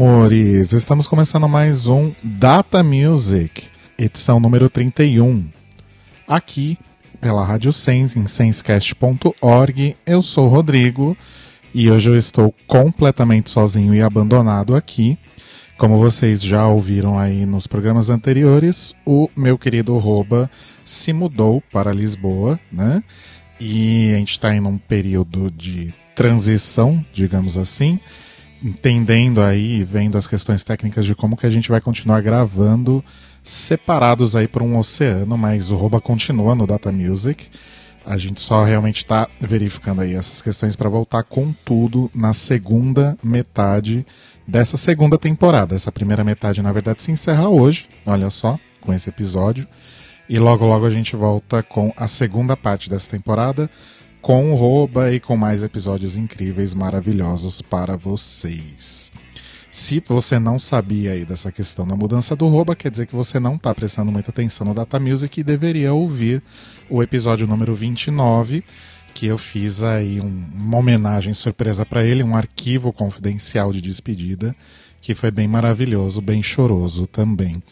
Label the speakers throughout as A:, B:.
A: amores! Estamos começando mais um Data Music, edição número 31. Aqui pela Rádio Sense, em sensecast.org. Eu sou o Rodrigo e hoje eu estou completamente sozinho e abandonado aqui. Como vocês já ouviram aí nos programas anteriores, o meu querido Roba se mudou para Lisboa, né? E a gente está em um período de transição, digamos assim, entendendo aí, vendo as questões técnicas de como que a gente vai continuar gravando separados aí por um oceano, mas o Roba continua no Data Music. A gente só realmente está verificando aí essas questões para voltar com tudo na segunda metade dessa segunda temporada. Essa primeira metade, na verdade, se encerra hoje, olha só, com esse episódio. E logo, logo a gente volta com a segunda parte dessa temporada, com o Roba e com mais episódios incríveis, maravilhosos para vocês. Se você não sabia aí dessa questão da mudança do rouba, quer dizer que você não está prestando muita atenção no Data Music e deveria ouvir o episódio número 29, que eu fiz aí um, uma homenagem surpresa para ele, um arquivo confidencial de despedida, que foi bem maravilhoso, bem choroso também.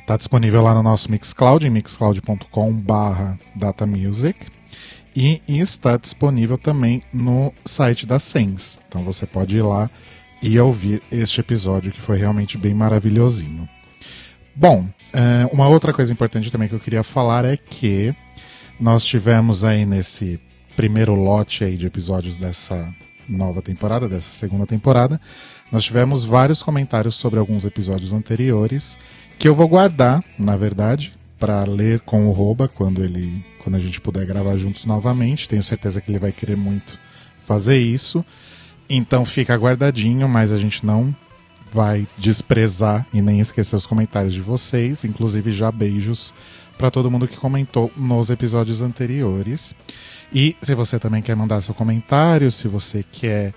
A: Está disponível lá no nosso Mixcloud, em mixcloud.com/barra datamusic. E está disponível também no site da Sense. Então você pode ir lá e ouvir este episódio que foi realmente bem maravilhosinho. Bom, é, uma outra coisa importante também que eu queria falar é que nós tivemos aí nesse primeiro lote aí de episódios dessa nova temporada, dessa segunda temporada, nós tivemos vários comentários sobre alguns episódios anteriores que eu vou guardar, na verdade, para ler com o Roba quando ele, quando a gente puder gravar juntos novamente. Tenho certeza que ele vai querer muito fazer isso. Então fica guardadinho, mas a gente não vai desprezar e nem esquecer os comentários de vocês, inclusive já beijos para todo mundo que comentou nos episódios anteriores. E se você também quer mandar seu comentário, se você quer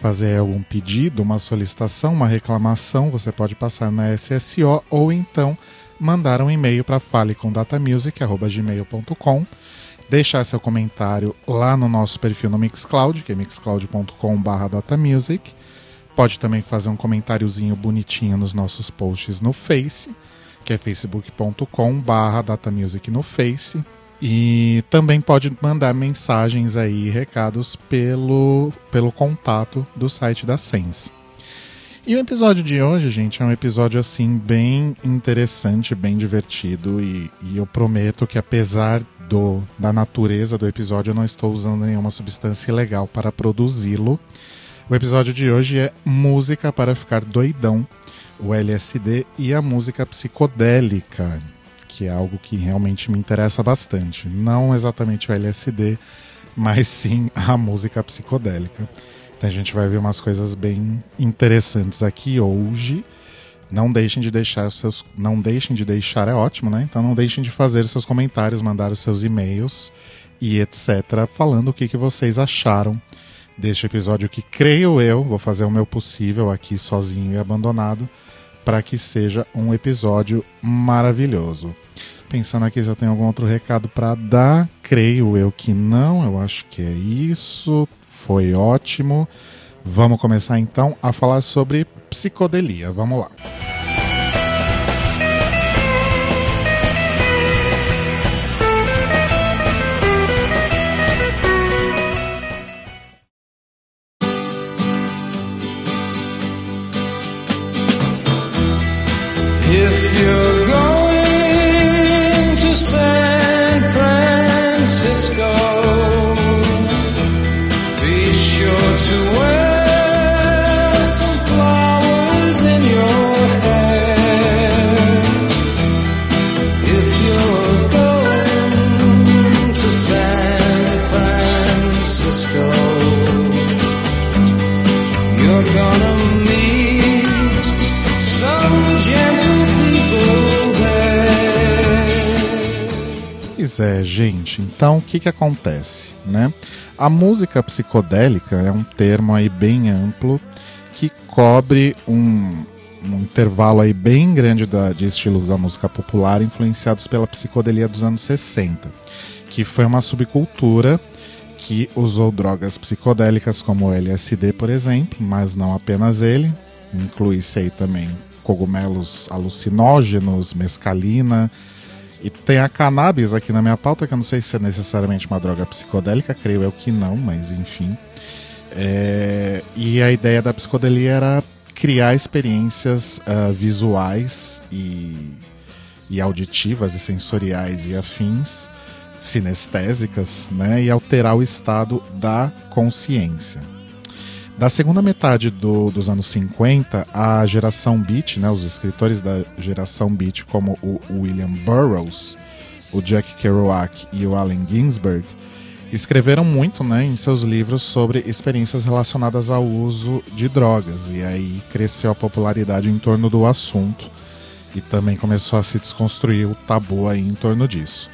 A: fazer algum pedido, uma solicitação, uma reclamação, você pode passar na SSO ou então mandar um e-mail para falecomdatamusic@gmail.com deixar seu comentário lá no nosso perfil no Mixcloud, que é mixcloud.com.br datamusic. Pode também fazer um comentáriozinho bonitinho nos nossos posts no Face, que é facebook.com.br datamusic no Face. E também pode mandar mensagens aí, recados pelo, pelo contato do site da Sense. E o episódio de hoje, gente, é um episódio assim bem interessante, bem divertido e, e eu prometo que apesar do, da natureza do episódio, eu não estou usando nenhuma substância ilegal para produzi-lo. O episódio de hoje é Música para Ficar Doidão, o LSD e a música psicodélica, que é algo que realmente me interessa bastante. Não exatamente o LSD, mas sim a música psicodélica. Então a gente vai ver umas coisas bem interessantes aqui hoje. Não deixem de deixar os seus. Não deixem de deixar, é ótimo, né? Então não deixem de fazer seus comentários, mandar os seus e-mails e etc. Falando o que, que vocês acharam deste episódio que creio eu, vou fazer o meu possível aqui sozinho e abandonado, para que seja um episódio maravilhoso. Pensando aqui se eu tenho algum outro recado para dar, creio eu que não, eu acho que é isso. Foi ótimo. Vamos começar então a falar sobre psicodelia. Vamos lá. Pois é, gente. Então, o que que acontece, né? A música psicodélica é um termo aí bem amplo que cobre um, um intervalo aí bem grande da, de estilos da música popular influenciados pela psicodelia dos anos 60, que foi uma subcultura que usou drogas psicodélicas como LSD, por exemplo, mas não apenas ele, inclui-se aí também cogumelos alucinógenos, mescalina, e tem a cannabis aqui na minha pauta, que eu não sei se é necessariamente uma droga psicodélica, creio eu que não, mas enfim. É, e a ideia da psicodelia era criar experiências uh, visuais e, e auditivas e sensoriais e afins, sinestésicas, né, e alterar o estado da consciência. Da segunda metade do, dos anos 50, a geração Beat, né, os escritores da geração Beat, como o William Burroughs, o Jack Kerouac e o Allen Ginsberg, escreveram muito né, em seus livros sobre experiências relacionadas ao uso de drogas. E aí cresceu a popularidade em torno do assunto e também começou a se desconstruir o tabu aí em torno disso.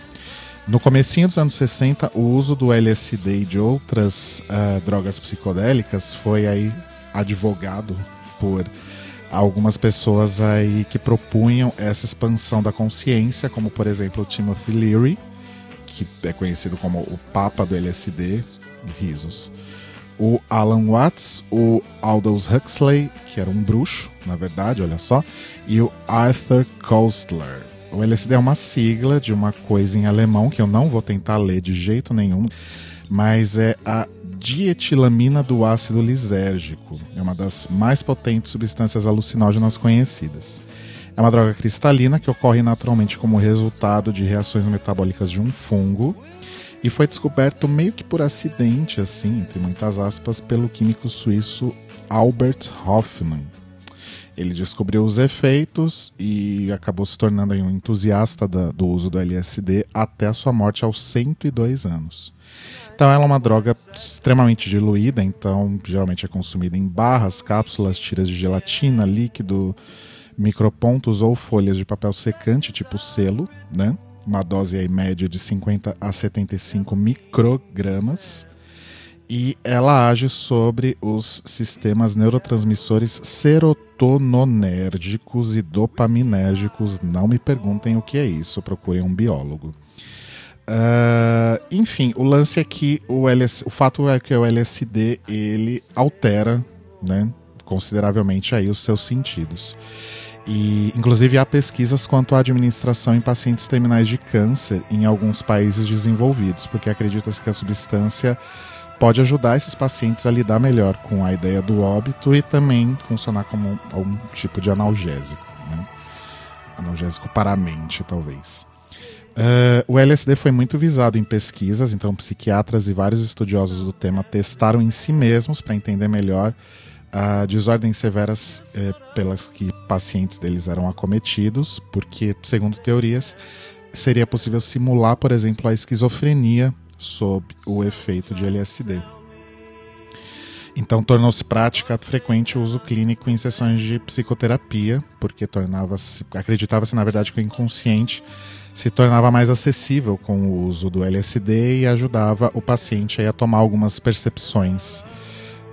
A: No comecinho dos anos 60, o uso do LSD e de outras uh, drogas psicodélicas foi aí advogado por algumas pessoas aí que propunham essa expansão da consciência, como por exemplo o Timothy Leary, que é conhecido como o Papa do LSD, risos. O Alan Watts, o Aldous Huxley, que era um bruxo, na verdade, olha só, e o Arthur Koestler o LSD é uma sigla de uma coisa em alemão que eu não vou tentar ler de jeito nenhum, mas é a dietilamina do ácido lisérgico. É uma das mais potentes substâncias alucinógenas conhecidas. É uma droga cristalina que ocorre naturalmente como resultado de reações metabólicas de um fungo e foi descoberto meio que por acidente, assim, entre muitas aspas, pelo químico suíço Albert Hoffmann ele descobriu os efeitos e acabou se tornando um entusiasta da, do uso do LSD até a sua morte aos 102 anos. Então ela é uma droga extremamente diluída, então geralmente é consumida em barras, cápsulas, tiras de gelatina, líquido, micropontos ou folhas de papel secante, tipo selo, né? Uma dose aí média de 50 a 75 microgramas e ela age sobre os sistemas neurotransmissores serotononérgicos e dopaminérgicos. Não me perguntem o que é isso, procurem um biólogo. Uh, enfim, o lance é que o, LS, o fato é que o LSD ele altera né, consideravelmente aí os seus sentidos. E, inclusive, há pesquisas quanto à administração em pacientes terminais de câncer em alguns países desenvolvidos, porque acredita-se que a substância pode ajudar esses pacientes a lidar melhor com a ideia do óbito e também funcionar como algum tipo de analgésico. Né? Analgésico para a mente, talvez. Uh, o LSD foi muito visado em pesquisas, então psiquiatras e vários estudiosos do tema testaram em si mesmos para entender melhor uh, desordens severas uh, pelas que pacientes deles eram acometidos, porque, segundo teorias, seria possível simular, por exemplo, a esquizofrenia sob o efeito de LSD. Então tornou-se prática frequente o uso clínico em sessões de psicoterapia, porque tornava-se, acreditava-se na verdade que o inconsciente se tornava mais acessível com o uso do LSD e ajudava o paciente a tomar algumas percepções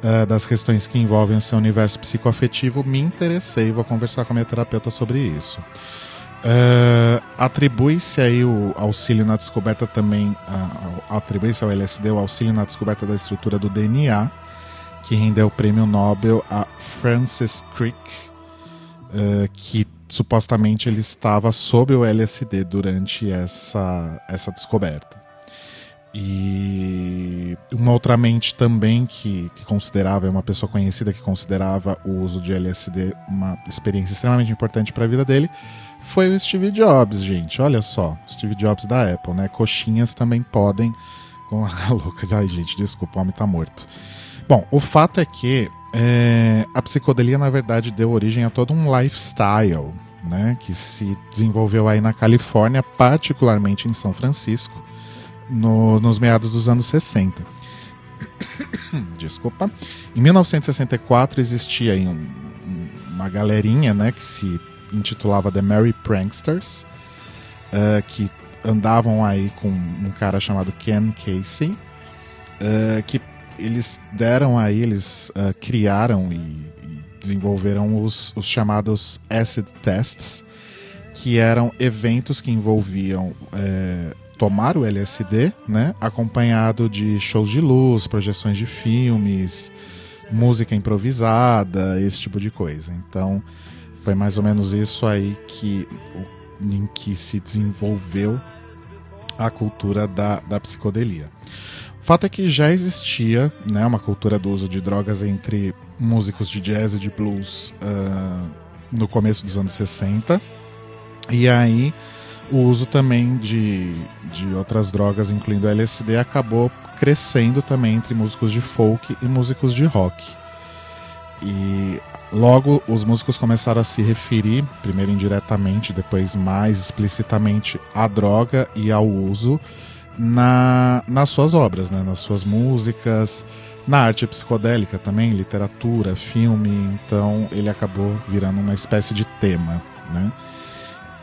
A: uh, das questões que envolvem o seu universo psicoafetivo. Me interessei, vou conversar com a minha terapeuta sobre isso. Uh, atribui-se aí o auxílio na descoberta também, uh, atribui-se ao LSD o auxílio na descoberta da estrutura do DNA, que rendeu o prêmio Nobel a Francis Crick, uh, que supostamente ele estava sob o LSD durante essa, essa descoberta. E uma outra mente também que, que considerava, é uma pessoa conhecida que considerava o uso de LSD uma experiência extremamente importante para a vida dele, foi o Steve Jobs, gente. Olha só, Steve Jobs da Apple, né? Coxinhas também podem. Com a louca. Ai, gente, desculpa, o homem tá morto. Bom, o fato é que é, a psicodelia, na verdade, deu origem a todo um lifestyle, né? Que se desenvolveu aí na Califórnia, particularmente em São Francisco, no, nos meados dos anos 60. Desculpa. Em 1964 existia aí um, uma galerinha, né, que se intitulava The Merry Pranksters, uh, que andavam aí com um cara chamado Ken Casey, uh, que eles deram aí, eles uh, criaram e, e, desenvolveram os, os chamados acid tests, que eram eventos que envolviam é, tomar o LSD, né, acompanhado de shows de luz, projeções de filmes, música improvisada, esse tipo de coisa. Então, foi mais ou menos isso aí que em que se desenvolveu a cultura da, da psicodelia. O fato é que já existia né, uma cultura do uso de drogas entre músicos de jazz e de blues uh, no começo dos anos 60. E aí o uso também de, de outras drogas, incluindo LSD, acabou crescendo também entre músicos de folk e músicos de rock. E logo os músicos começaram a se referir, primeiro indiretamente, depois mais explicitamente, à droga e ao uso na, nas suas obras, né? nas suas músicas, na arte psicodélica também, literatura, filme. Então ele acabou virando uma espécie de tema. Né?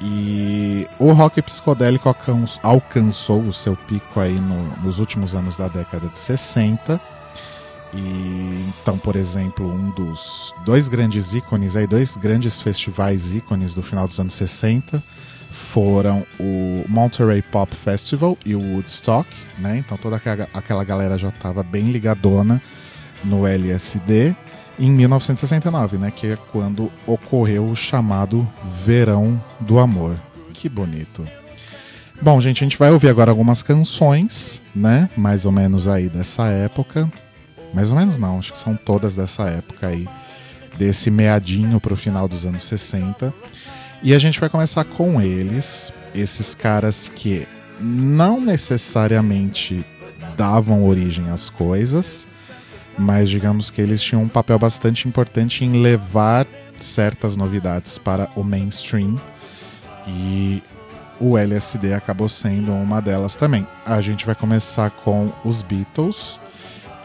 A: E o rock psicodélico alcançou o seu pico aí no, nos últimos anos da década de 60. E então, por exemplo, um dos dois grandes ícones aí, dois grandes festivais ícones do final dos anos 60 foram o Monterey Pop Festival e o Woodstock, né? Então toda aquela galera já estava bem ligadona no LSD em 1969, né, que é quando ocorreu o chamado Verão do Amor. Que bonito. Bom, gente, a gente vai ouvir agora algumas canções, né, mais ou menos aí dessa época. Mais ou menos não, acho que são todas dessa época aí, desse meadinho pro final dos anos 60. E a gente vai começar com eles, esses caras que não necessariamente davam origem às coisas, mas digamos que eles tinham um papel bastante importante em levar certas novidades para o mainstream e o LSD acabou sendo uma delas também. A gente vai começar com os Beatles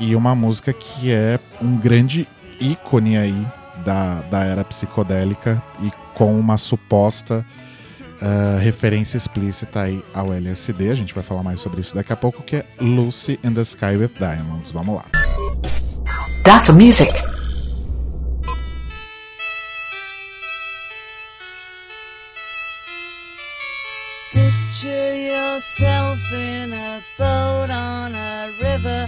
A: e uma música que é um grande ícone aí da, da era psicodélica e com uma suposta uh, referência explícita aí ao LSD. A gente vai falar mais sobre isso daqui a pouco, que é Lucy in the Sky with Diamonds. Vamos lá. Data Music. Picture yourself in a boat on a river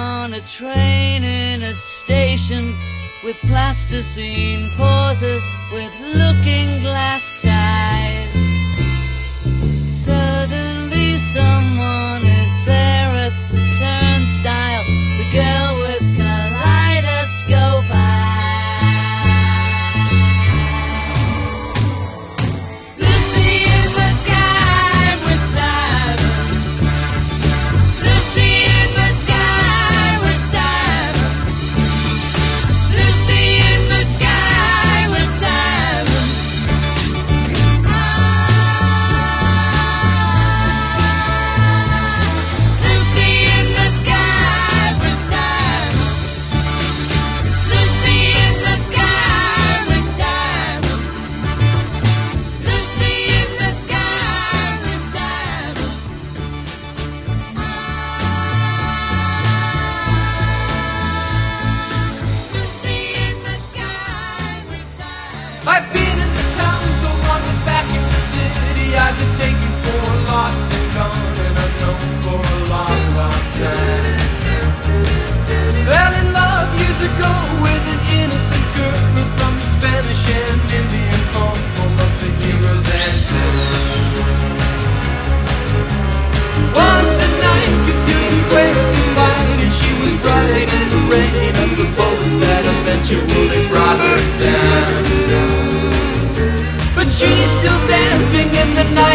A: on a train in a station with plasticine pauses with looking glass ties. Suddenly someone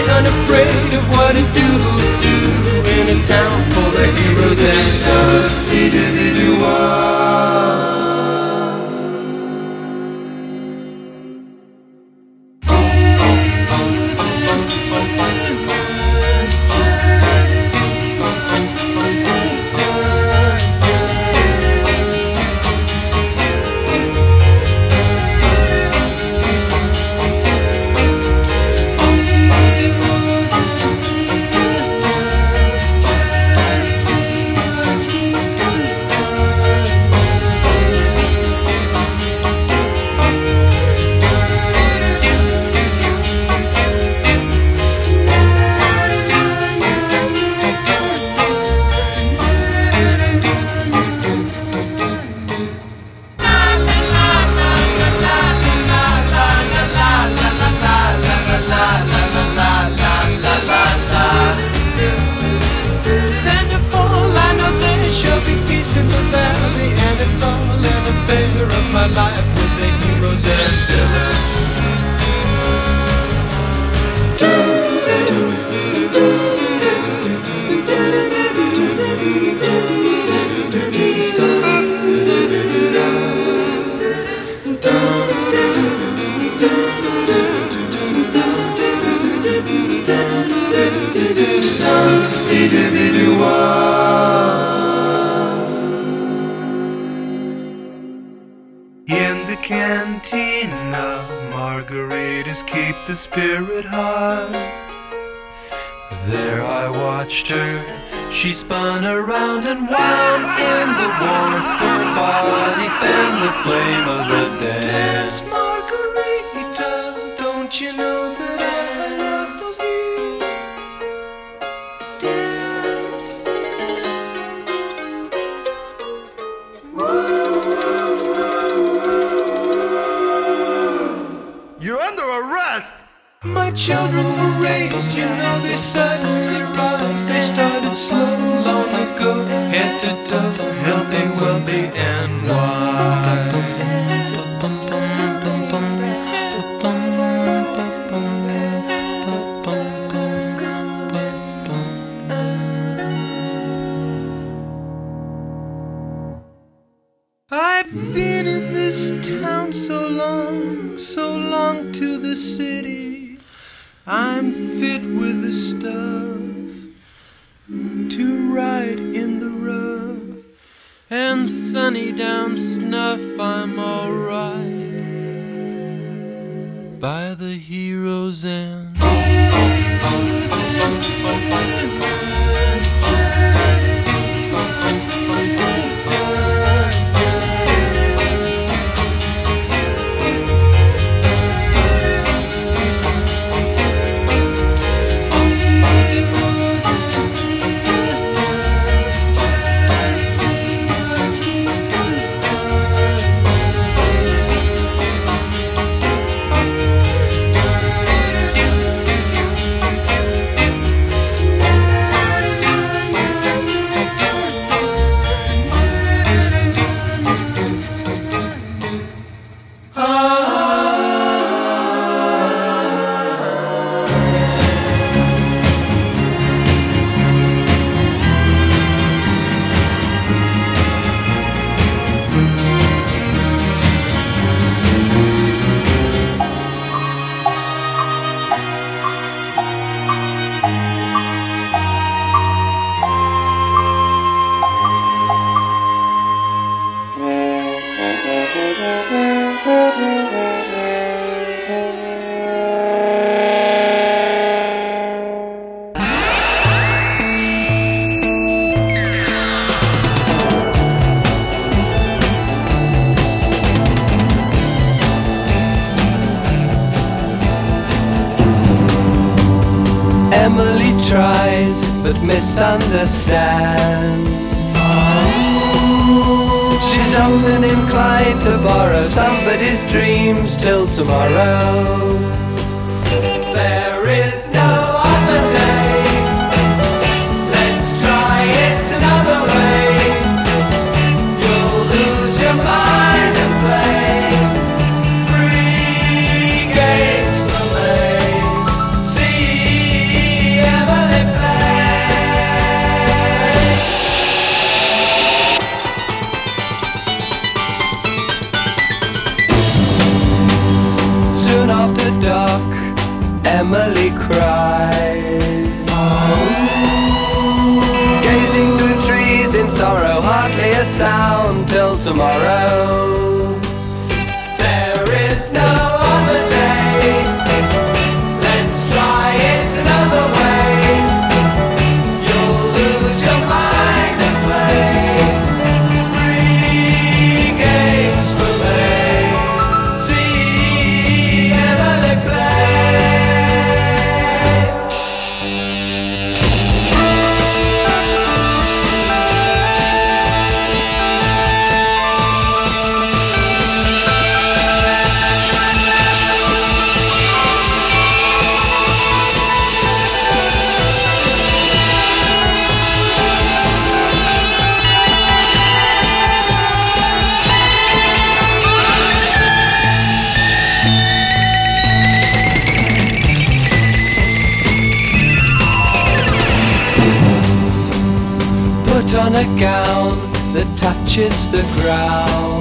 B: afraid of what it do do in a town full of heroes and stand
C: she spun around and wound in the warmth. Her body fanned the flame of the dance. Margarita, don't you know that I love you? Dance.
D: You're under arrest!
B: My children were raised, you know they suddenly rise. They started slow long ago, head to toe, helping wealthy and wise. I've been in this town so long, so long to the city. I'm fit with the stuff to ride in the rough and sunny down snuff. I'm alright by the hero's end. Touches the ground.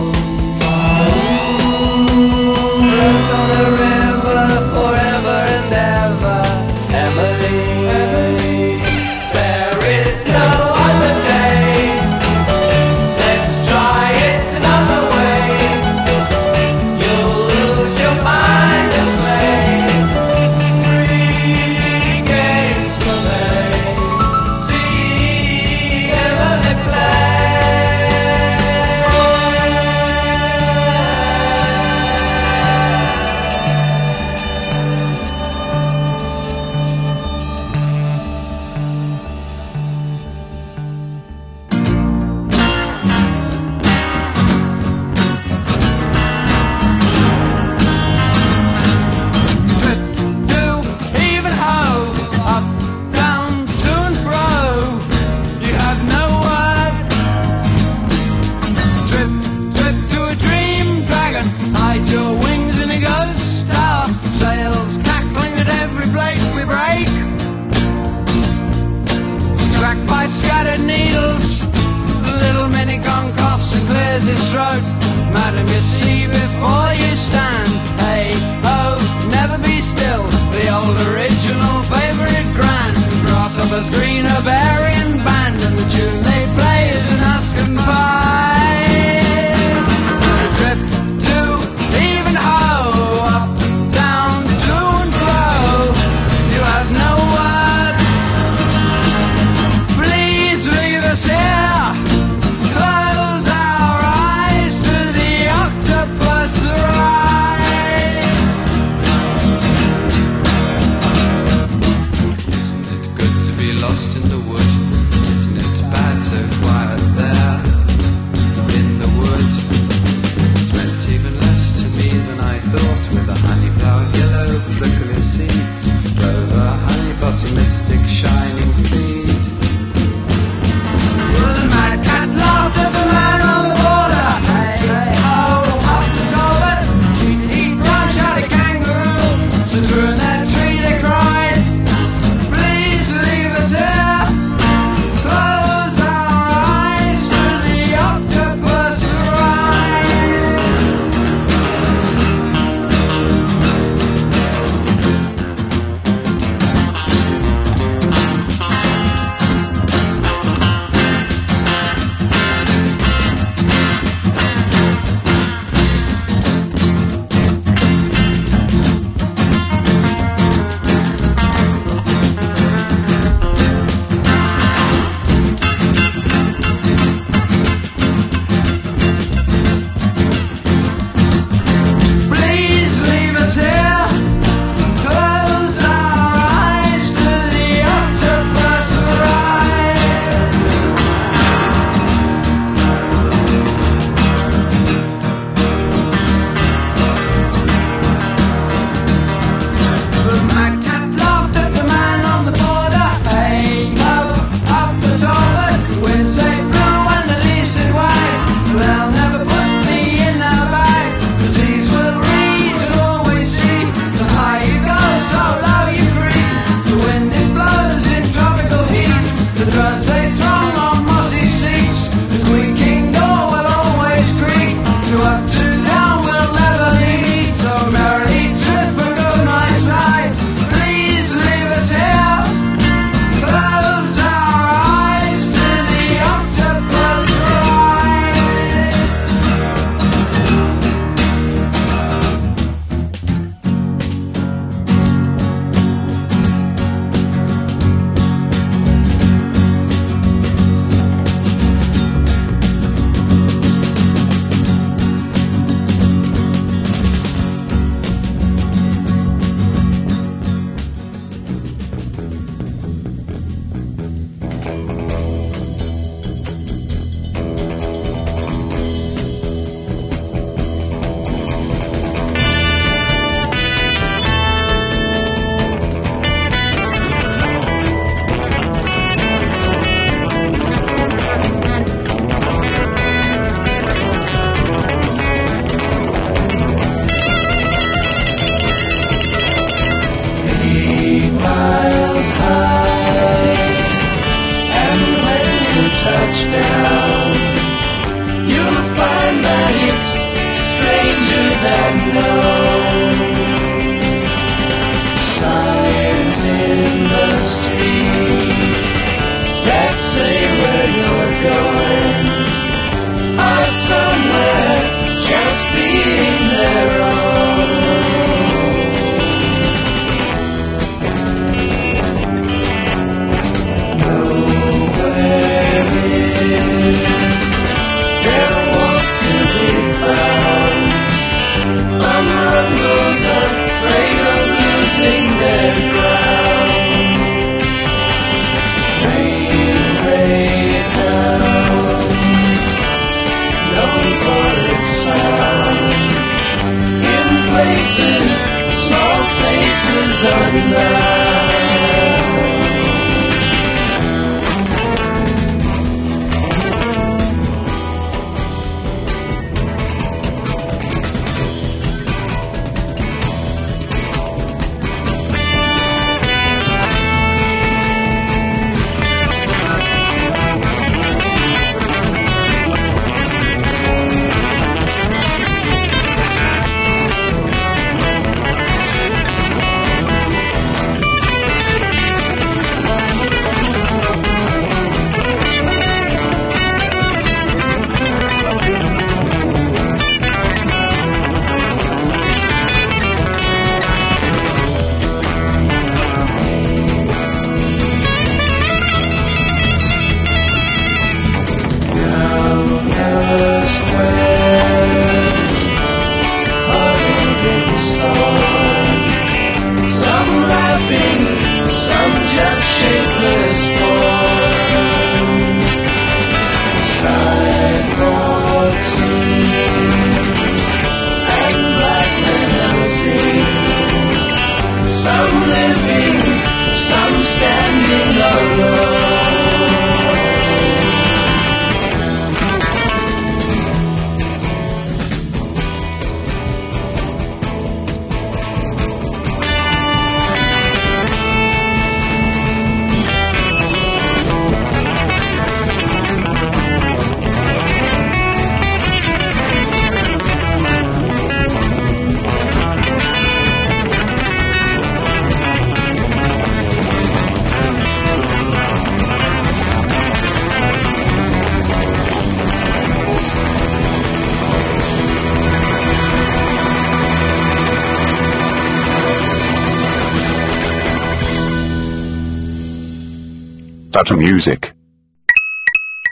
E: Data Music.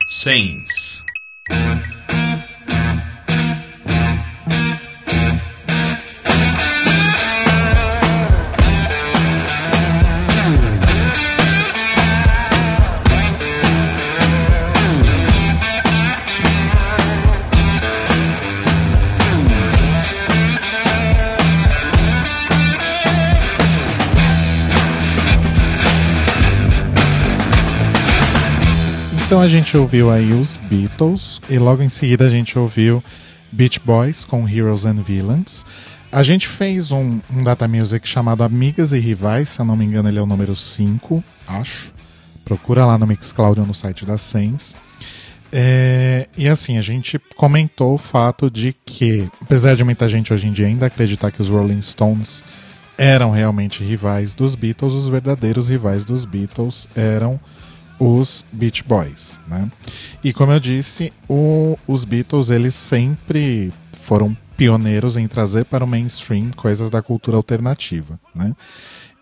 F: Saints.
A: A gente ouviu aí os Beatles e logo em seguida a gente ouviu Beach Boys com Heroes and Villains. A gente fez um, um Data Music chamado Amigas e Rivais, se eu não me engano ele é o número 5, acho. Procura lá no Mixcloud ou no site da Sens. É, e assim, a gente comentou o fato de que, apesar de muita gente hoje em dia ainda acreditar que os Rolling Stones eram realmente rivais dos Beatles, os verdadeiros rivais dos Beatles eram os Beach Boys, né? E como eu disse, o- os Beatles eles sempre foram pioneiros em trazer para o mainstream coisas da cultura alternativa, né?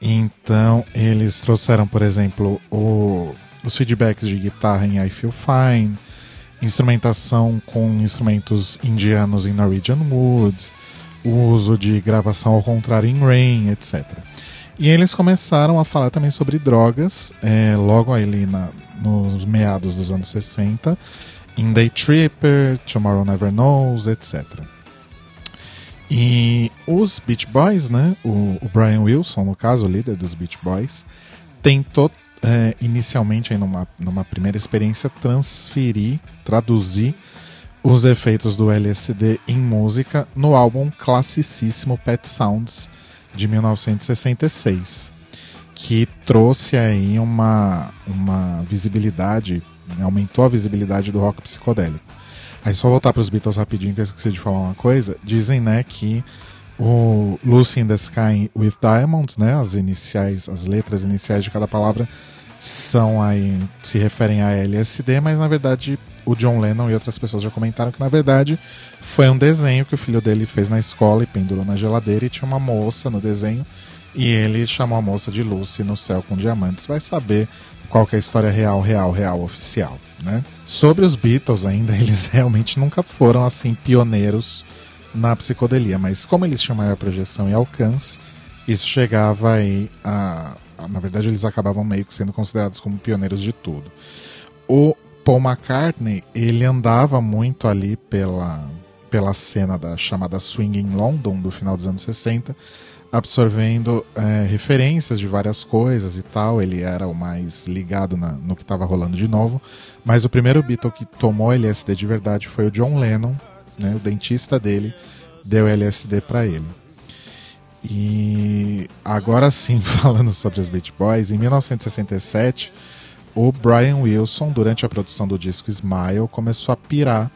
A: Então eles trouxeram, por exemplo, o- os feedbacks de guitarra em I Feel Fine, instrumentação com instrumentos indianos em Norwegian Wood, o uso de gravação ao contrário em Rain, etc. E eles começaram a falar também sobre drogas, é, logo ali na, nos meados dos anos 60, em Day Tripper, Tomorrow Never Knows, etc. E os Beach Boys, né, o, o Brian Wilson, no caso, o líder dos Beach Boys, tentou é, inicialmente, aí numa, numa primeira experiência, transferir, traduzir os efeitos do LSD em música no álbum classicíssimo Pet Sounds de 1966, que trouxe aí uma, uma visibilidade, né, aumentou a visibilidade do rock psicodélico. Aí só voltar para os Beatles rapidinho que eu esqueci de falar uma coisa. Dizem, né, que o Lucy in the Sky with Diamonds, né, as iniciais, as letras iniciais de cada palavra são aí se referem a LSD, mas na verdade o John Lennon e outras pessoas já comentaram que na verdade foi um desenho que o filho dele fez na escola e pendurou na geladeira e tinha uma moça no desenho e ele chamou a moça de Lucy no céu com diamantes. Vai saber qual é a história real, real, real, oficial, né? Sobre os Beatles ainda, eles realmente nunca foram assim pioneiros na psicodelia, mas como eles tinham maior projeção e alcance, isso chegava aí a- na verdade eles acabavam meio que sendo considerados como pioneiros de tudo. O Paul McCartney, ele andava muito ali pela pela cena da chamada Swing in London do final dos anos 60, absorvendo é, referências de várias coisas e tal. Ele era o mais ligado na- no que estava rolando de novo. Mas o primeiro Beatle que tomou LSD de verdade foi o John Lennon, né? O dentista dele deu LSD para ele. E agora sim, falando sobre os Beach Boys, em 1967, o Brian Wilson, durante a produção do disco Smile, começou a pirar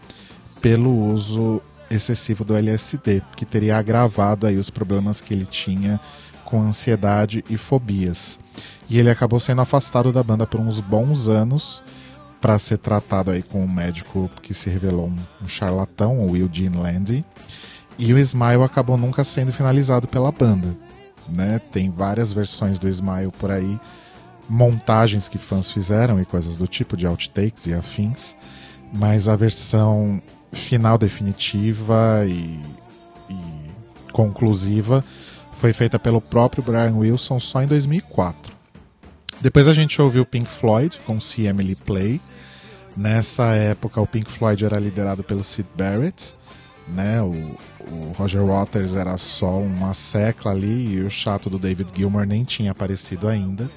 A: pelo uso excessivo do LSD, que teria agravado aí os problemas que ele tinha com ansiedade e fobias. E ele acabou sendo afastado da banda por uns bons anos para ser tratado aí com um médico que se revelou um, charlatão, o Eugene Landy. E o Smile acabou nunca sendo finalizado pela banda. Né? Tem várias versões do Smile por aí, montagens que fãs fizeram e coisas do tipo de outtakes e afins, mas a versão final definitiva e, e conclusiva foi feita pelo próprio Brian Wilson só em 2004. Depois a gente ouviu Pink Floyd com See Emily Play. Nessa época o Pink Floyd era liderado pelo Sid Barrett, né? O, o Roger Waters era só uma secla ali e o chato do David Gilmour nem tinha aparecido ainda.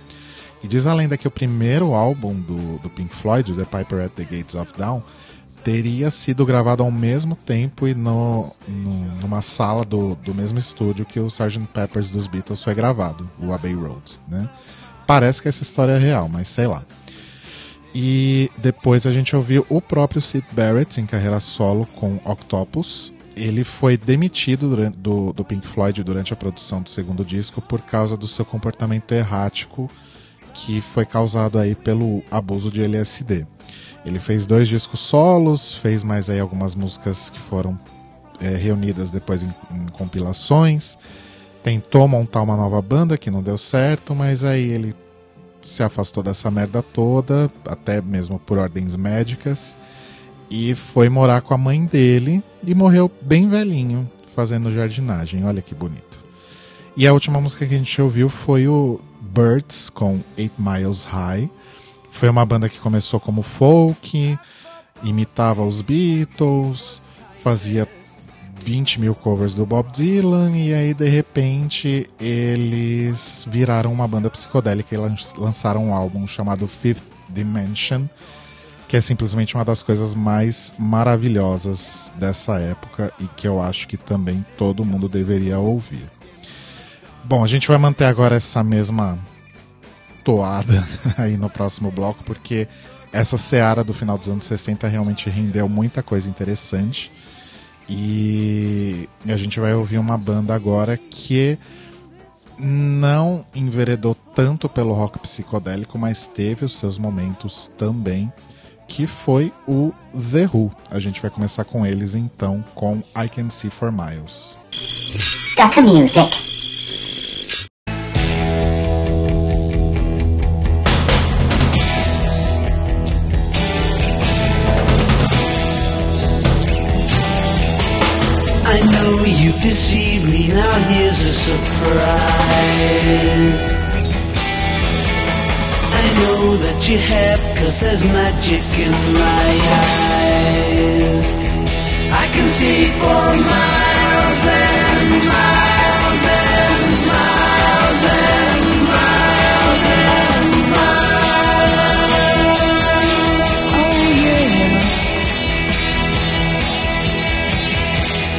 A: E diz a lenda que o primeiro álbum do, do Pink Floyd, The Piper at the Gates of Dawn, teria sido gravado ao mesmo tempo e no, no- numa sala do, do mesmo estúdio que o Sgt. Peppers dos Beatles foi gravado, o Abbey Road. Né? Parece que essa história é real, mas sei lá. E depois a gente ouviu o próprio Sid Barrett em carreira solo com Octopus. Ele foi demitido durante- do, do Pink Floyd durante a produção do segundo disco por causa do seu comportamento errático que foi causado aí pelo abuso de LSD. Ele fez dois discos solos, fez mais aí algumas músicas que foram é, reunidas depois em, em compilações. Tentou montar uma nova banda que não deu certo, mas aí ele se afastou dessa merda toda, até mesmo por ordens médicas, e foi morar com a mãe dele e morreu bem velhinho, fazendo jardinagem. Olha que bonito. E a última música que a gente ouviu foi o Birds com Eight Miles High. Foi uma banda que começou como folk, imitava os Beatles, fazia 20 mil covers do Bob Dylan e aí de repente eles viraram uma banda psicodélica e lan- lançaram um álbum chamado Fifth Dimension, que é simplesmente uma das coisas mais maravilhosas dessa época e que eu acho que também todo mundo deveria ouvir. Bom, a gente vai manter agora essa mesma toada aí no próximo bloco, porque essa seara do final dos anos 60 realmente rendeu muita coisa interessante. E a gente vai ouvir uma banda agora que não enveredou tanto pelo rock psicodélico, mas teve os seus momentos também, que foi o The Who. A gente vai começar com eles então com I Can See For Miles.
E: Dr. Music.
C: I know you deceived me, now here's a surprise. I know that you have, cause there's magic in my eyes. I can see for miles and miles and miles and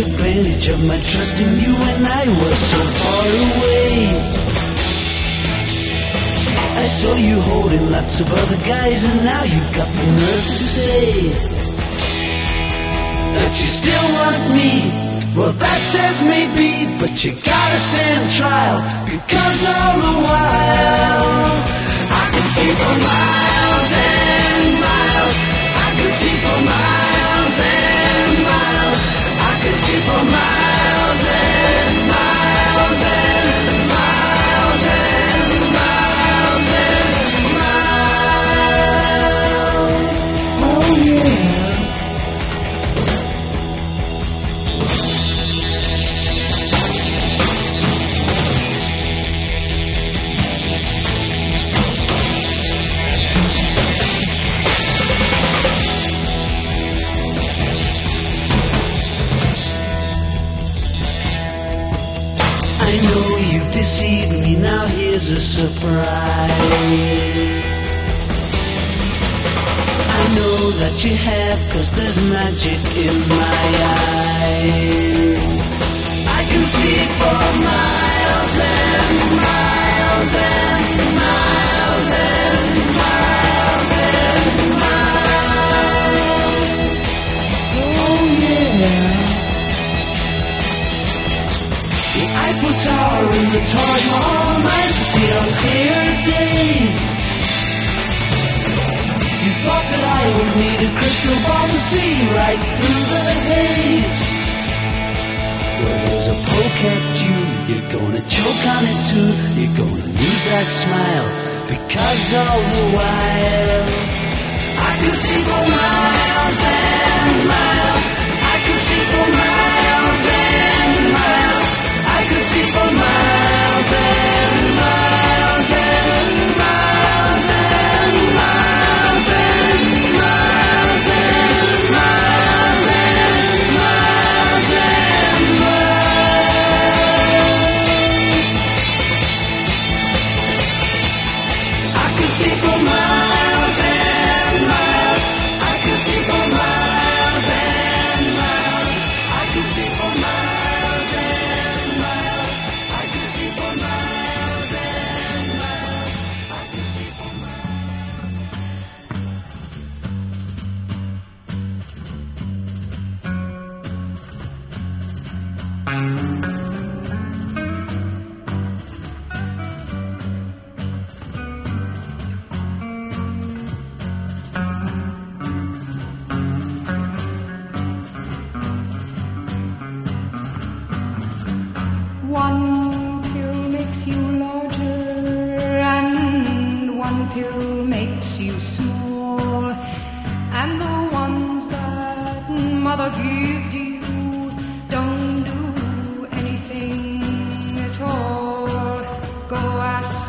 C: advantage of my trust in you and I was so far away. I saw you holding lots of other guys, and now you've got the nerve to say that you still want me Well, that says maybe, but you gotta stand trial because all the while I could see for miles and miles. I could see for miles and miles. I could see for miles you've deceived me, now here's a surprise. I know that you have, cause there's magic in my eyes. I can see for miles and miles and miles and Eiffel Tower and the Taj Mahal nights to see on clear days. You thought that I would need a crystal ball to see right through the haze. Well, there's a poke at you, you're gonna choke on it too. You're gonna lose that smile because all the while I could see for miles and miles. I could see for miles see for miles and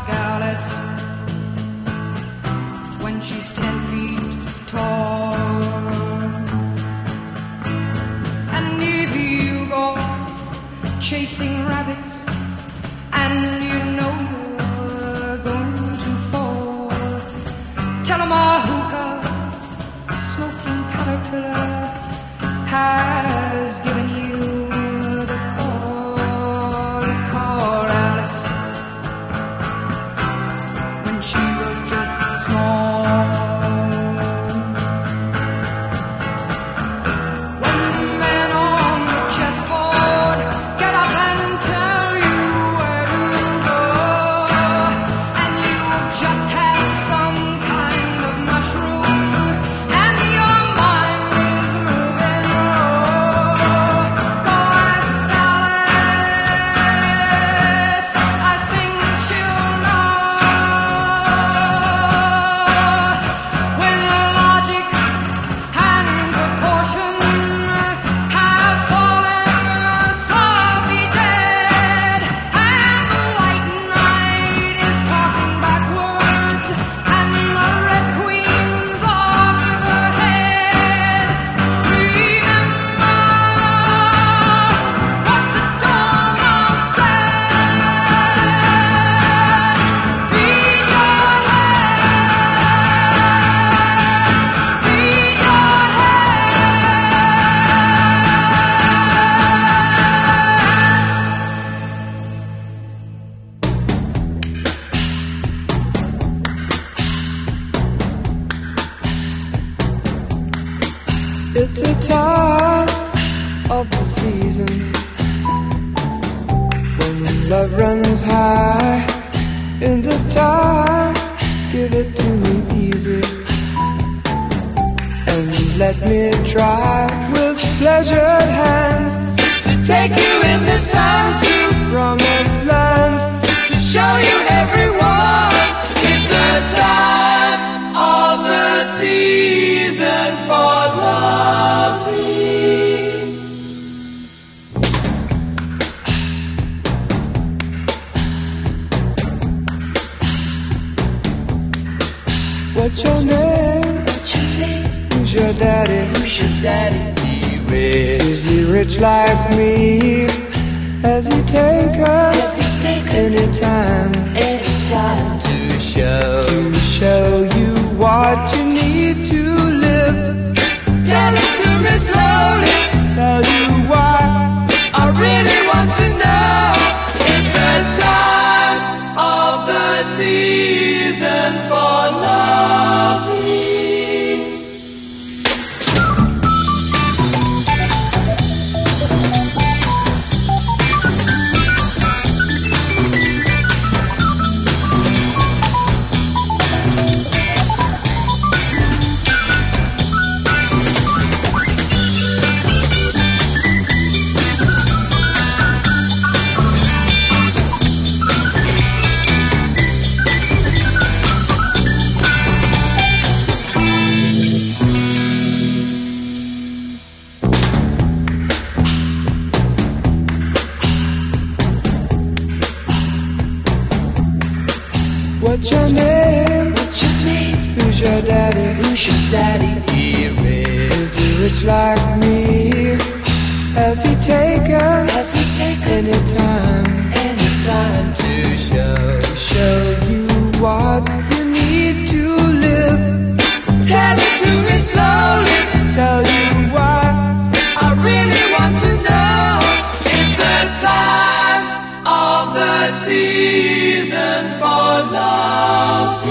F: Alice when she's ten feet tall. And if you go chasing rabbits and you know you're
G: Like me. Has he taken? Has he taken any time? Any time to show to show you what you need to live? Tell it to me slowly. Tell you why I really want to know. It's the time of the season for love.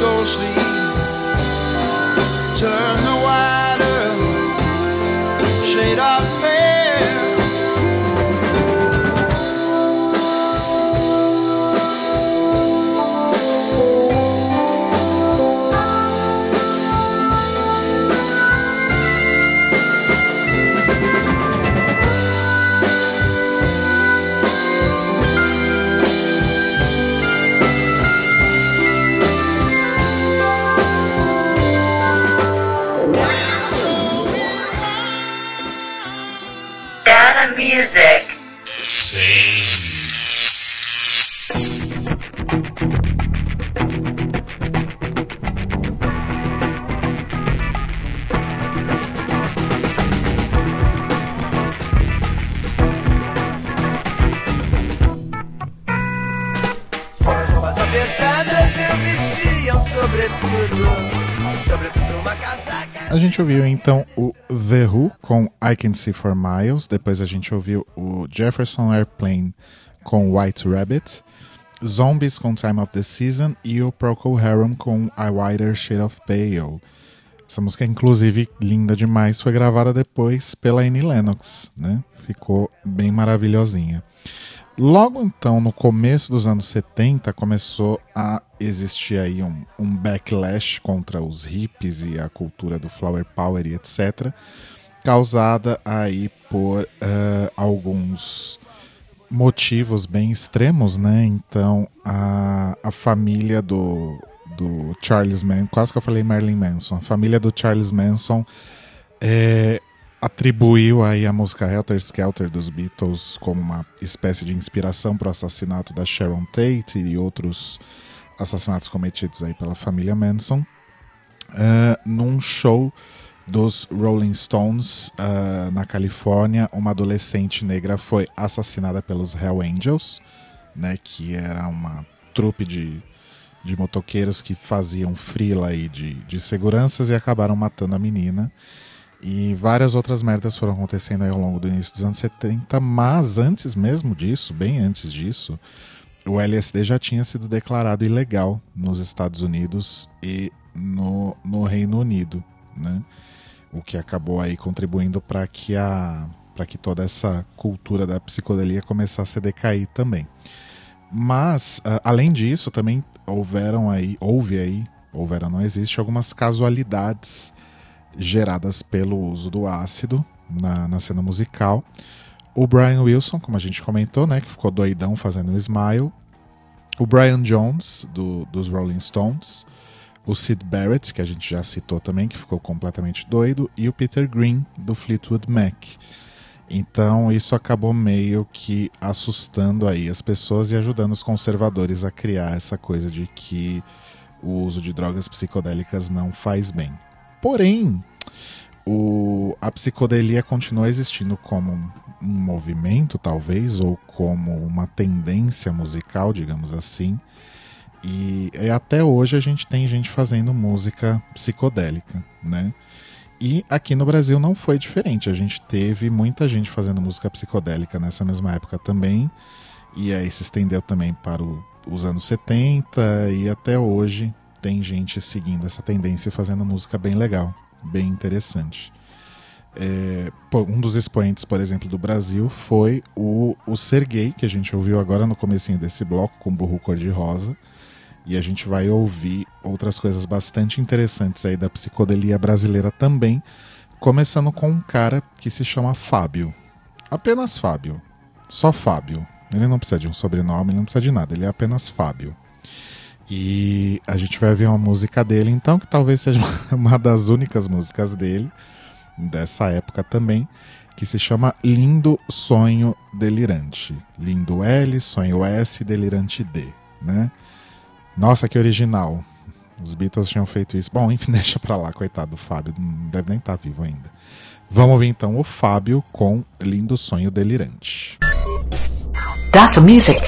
G: go
A: sleep. Gente ouviu então o The Who com I Can See For Miles, depois a gente ouviu o Jefferson Airplane com White Rabbit, Zombies com Time of the Season e o Procol Harum com A Wider Shade of Pale. Essa música, inclusive, linda demais, foi gravada depois pela Annie Lennox, né? Ficou bem maravilhosinha. Logo então, no começo dos anos 70, começou a existir aí um, um backlash contra os hippies e a cultura do flower power e etc. Causada aí por eh, alguns motivos bem extremos, né? Então, a, a família do, do Charles Manson, quase que eu falei Marilyn Manson, a família do Charles Manson é, atribuiu aí a música Helter Skelter dos Beatles como uma espécie de inspiração para o assassinato da Sharon Tate e outros assassinatos cometidos aí pela família Manson. É, num show dos Rolling Stones ah, na Califórnia, uma adolescente negra foi assassinada pelos Hell Angels, né, que era uma trupe de, de motoqueiros que faziam frila aí de, de seguranças e acabaram matando a menina. E várias outras merdas foram acontecendo ao longo do início dos anos 70, mas antes mesmo disso, bem antes disso, o LSD já tinha sido declarado ilegal nos Estados Unidos e no, no Reino Unido, né? O que acabou aí contribuindo para que a para que toda essa cultura da psicodelia começasse a decair também. Mas além disso, também houveram aí, houve aí, houveram não existe algumas casualidades geradas pelo uso do ácido na, na cena musical. O Brian Wilson, como a gente comentou, né, que ficou doidão fazendo o Smile. O Brian Jones, do, dos Rolling Stones. O Sid Barrett, que a gente já citou também, que ficou completamente doido. E o Peter Green, do Fleetwood Mac. Então isso acabou meio que assustando aí as pessoas e ajudando os conservadores a criar essa coisa de que o uso de drogas psicodélicas não faz bem. Porém, o, a psicodelia continua existindo como um, um movimento, talvez, ou como uma tendência musical, digamos assim. E, e até hoje a gente tem gente fazendo música psicodélica, né? E aqui no Brasil não foi diferente. A gente teve muita gente fazendo música psicodélica nessa mesma época também. E aí se estendeu também para o- os anos 70 e até hoje tem gente seguindo essa tendência e fazendo música bem legal, bem interessante. É, um dos expoentes, por exemplo, do Brasil foi o, o Serguei, que a gente ouviu agora no comecinho desse bloco, com Burro Cor-de-Rosa. E a gente vai ouvir outras coisas bastante interessantes aí da psicodelia brasileira também, começando com um cara que se chama Fábio. Apenas Fábio. Só Fábio. Ele não precisa de um sobrenome, ele não precisa de nada, ele é apenas Fábio. E a gente vai ver uma música dele, então, que talvez seja uma das únicas músicas dele, dessa época também, que se chama Lindo Sonho Delirante. Lindo L, Sonho S, Delirante D, né? Nossa, que original. Os Beatles tinham feito isso. Bom, enfim, deixa pra lá, coitado do Fábio, não deve nem estar tá vivo ainda. Vamos ver então o Fábio com Lindo Sonho Delirante.
E: That's music.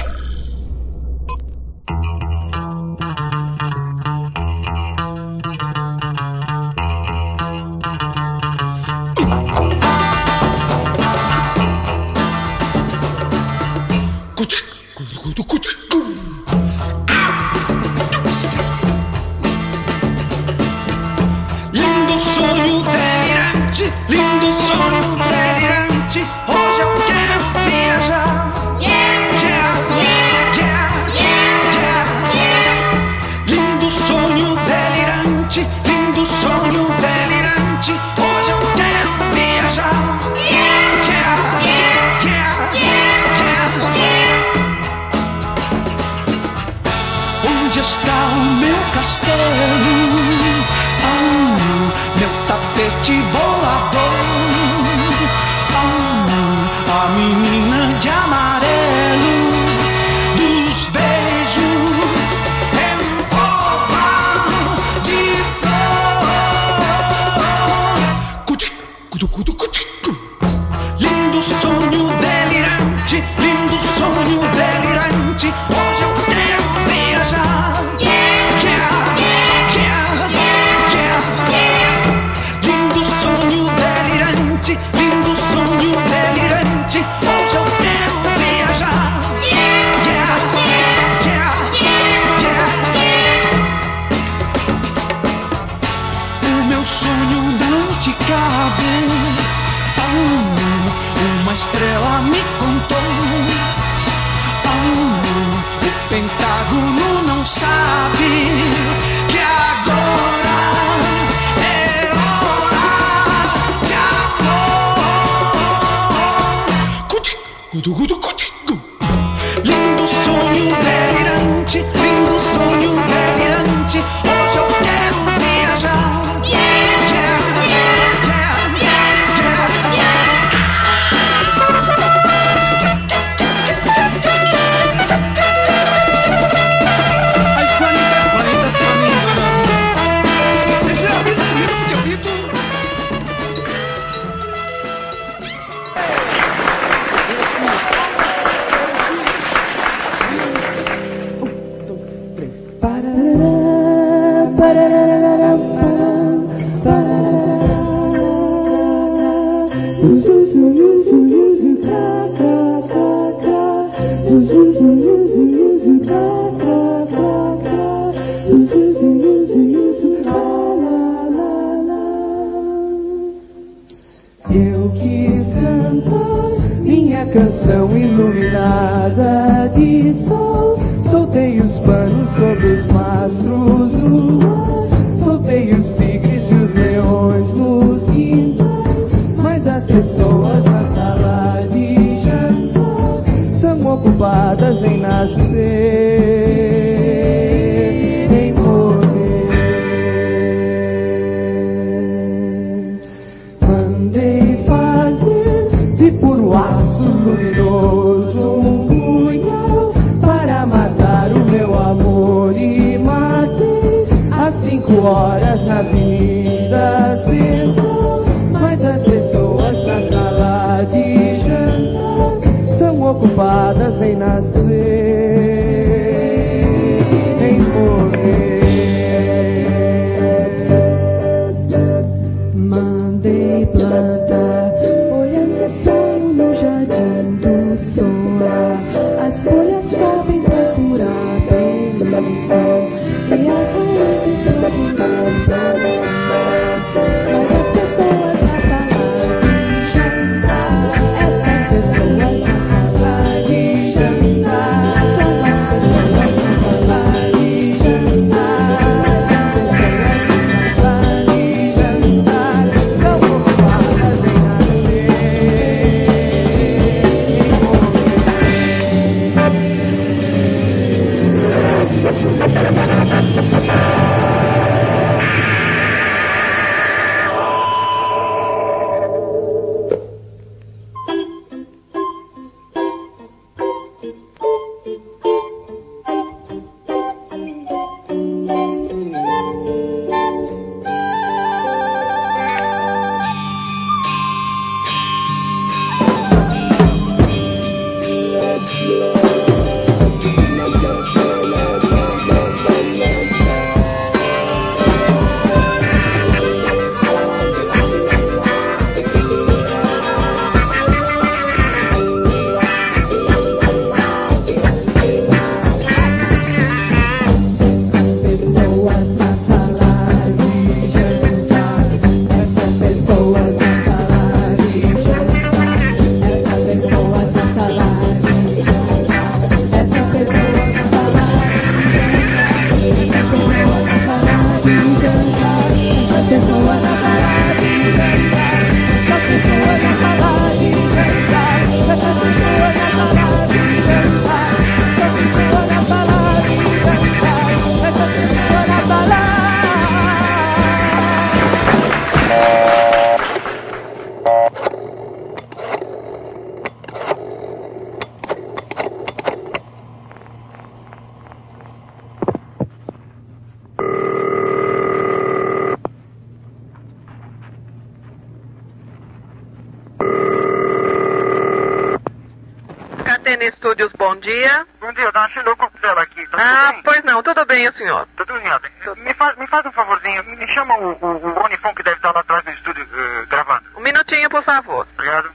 H: SN Studios, bom dia.
I: Bom dia, dona Sheila, eu Costello aqui. Tá
H: Ah,
I: tudo bem?
H: pois não, tudo bem, o senhor?
I: Tudo em ordem. Me faz, me faz um favorzinho, me chama o, o, o Rony Fon que deve estar lá atrás no estúdio eh, gravando.
H: Um minutinho, por favor.
I: Obrigado.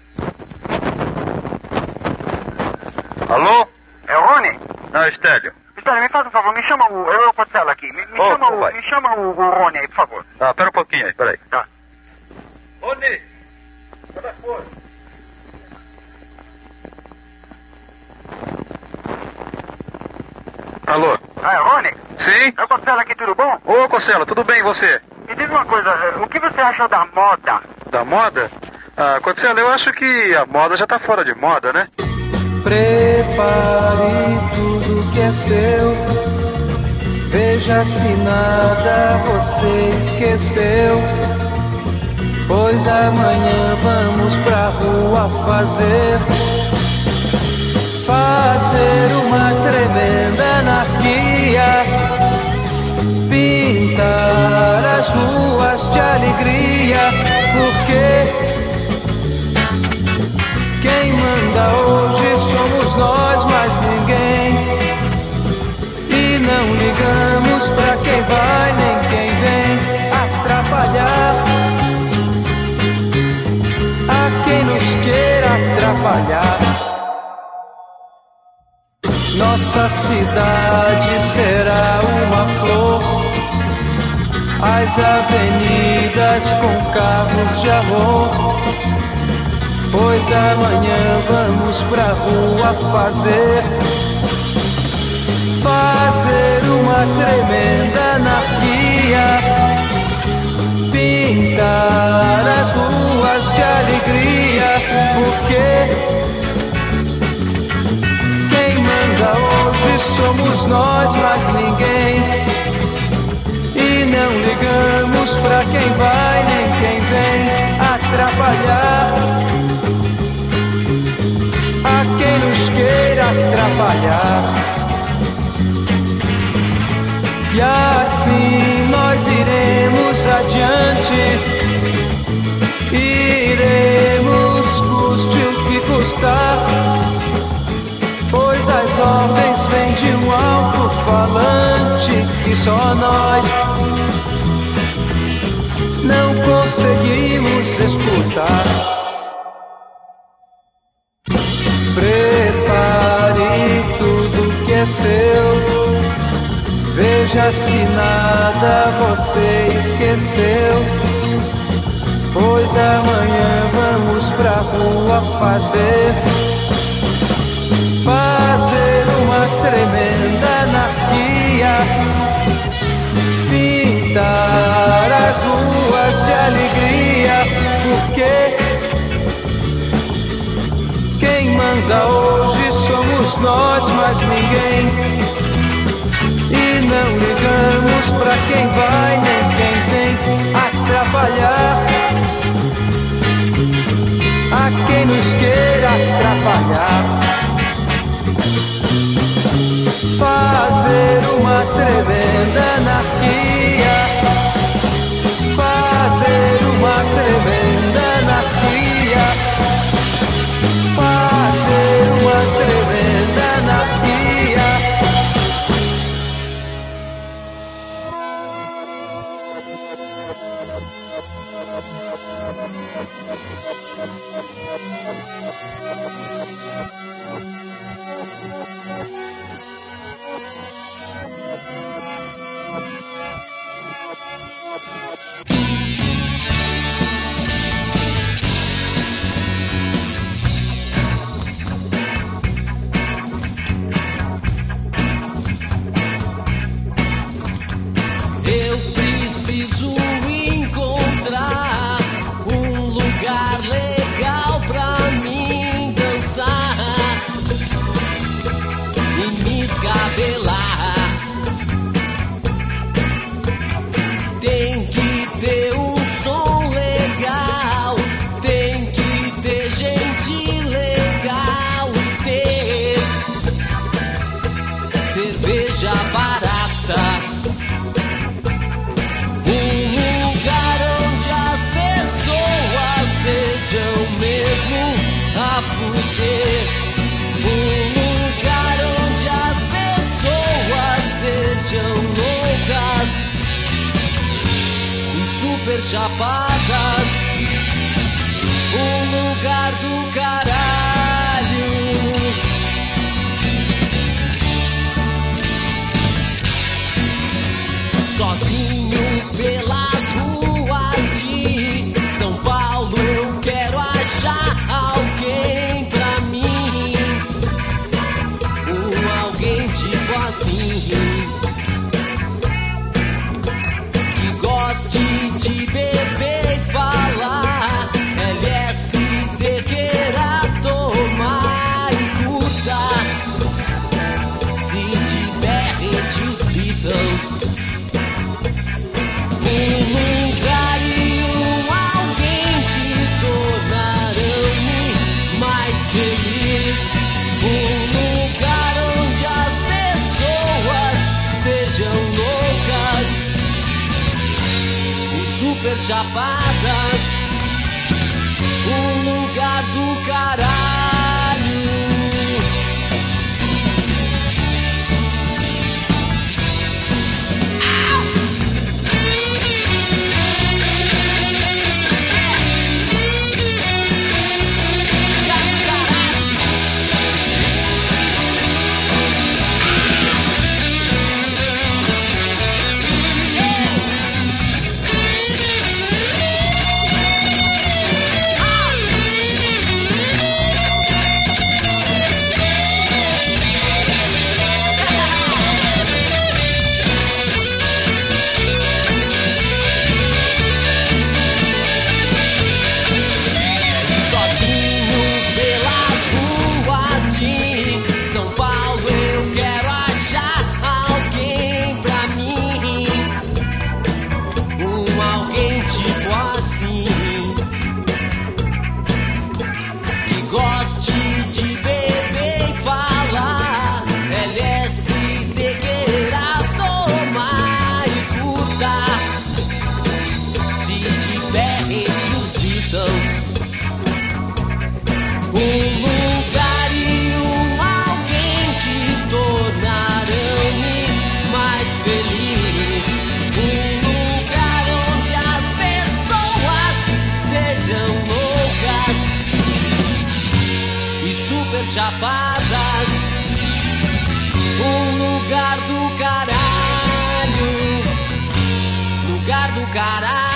J: Alô?
I: É o Rony?
J: Ah, Estélio.
I: Espera, me faz um favor, me chama o. Eu, eu Costello aqui. Me, me
J: Ô,
I: chama, o,
J: vai?
I: me chama o, o Rony aí, por favor.
J: Ah, pera um pouquinho aí, peraí.
I: Tá.
J: Rony! Cadê foi? Alô?
I: Ah, é Rony?
J: Sim?
I: É o Costello aqui, tudo bom?
J: Ô, Cossela, tudo bem e você?
I: Me diz uma coisa, eh, o que você achou da moda?
J: Da moda? Ah, Cossela, eu acho que a moda já tá fora de moda, né?
B: Prepare tudo que é seu. Veja se nada você esqueceu. Pois amanhã vamos pra rua fazer. Fazer uma Pintar as ruas de alegria. Porque quem manda hoje somos nós, mais ninguém. E não ligamos pra quem vai nem quem vem atrapalhar. A quem nos queira atrapalhar. Nossa cidade será uma flor. As avenidas com carros de amor. Pois amanhã vamos pra rua fazer. Fazer uma tremenda anarquia. Pintar as ruas de alegria. Porque quem manda hoje somos nós, mais ninguém não ligamos pra quem vai nem quem vem atrapalhar. A quem nos queira atrapalhar. E assim nós iremos adiante, iremos custe o que custar, as ordens vêm de um alto-falante que só nós não conseguimos escutar. Prepare tudo que é seu. Veja se nada você esqueceu. Pois amanhã vamos pra rua. Fazer tremenda anarquia. Pintar as ruas de alegria. Porque quem manda hoje somos nós, mais ninguém. E não ligamos pra quem vai nem quem vem atrapalhar. A quem nos queira atrapalhar. Fazer uma tremenda anarquia. Fazer uma tremenda anarquia
K: super chapadas. Um lugar do caralho. Lugar do caralho.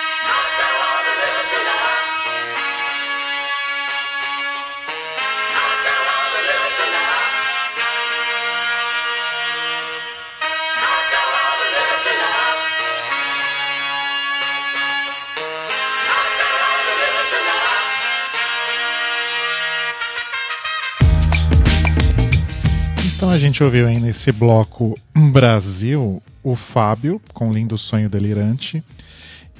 A: A gente ouviu aí nesse bloco Brasil o Fábio com Lindo Sonho Delirante.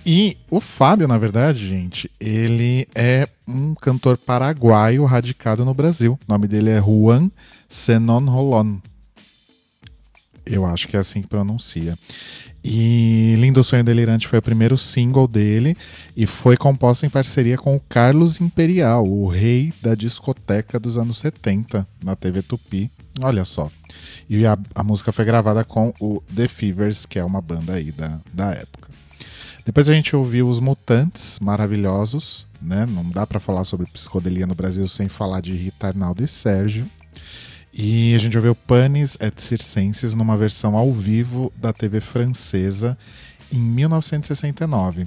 A: E o Fábio, na verdade, gente, ele é um cantor paraguaio radicado no Brasil. O nome dele é Juan Senon Rolon. Eu acho que é assim que pronuncia. E Lindo Sonho Delirante foi o primeiro single dele e foi composto em parceria com o Carlos Imperial, o rei da discoteca dos anos 70, na TV Tupi. Olha só. E a, a música foi gravada com o The Fevers, que é uma banda aí da, da época. Depois a gente ouviu os Mutantes, maravilhosos, né? Não dá para falar sobre psicodelia no Brasil sem falar de Rita Arnaldo e Sérgio. E a gente ouviu Panis et Circenses numa versão ao vivo da TV francesa em 1969.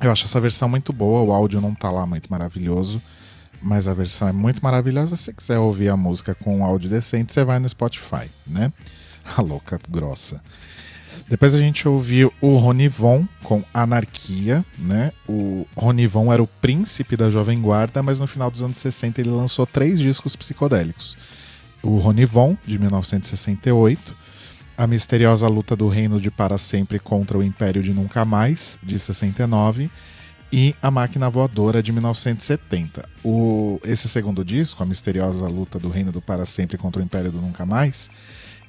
A: Eu acho essa versão muito boa, o áudio não tá lá muito maravilhoso, mas a versão é muito maravilhosa. Se quiser ouvir a música com um áudio decente, você vai no Spotify, né? A louca grossa. Depois a gente ouviu o Ronivon com Anarquia, né? O Ronivon era o príncipe da Jovem Guarda, mas no final dos anos 60 ele lançou três discos psicodélicos. O Ronivon, de 1968, A Misteriosa Luta do Reino de Para Sempre contra o Império de Nunca Mais, de 69, e A Máquina Voadora, de 1970. O, esse segundo disco, A Misteriosa Luta do Reino do Para Sempre contra o Império do Nunca Mais,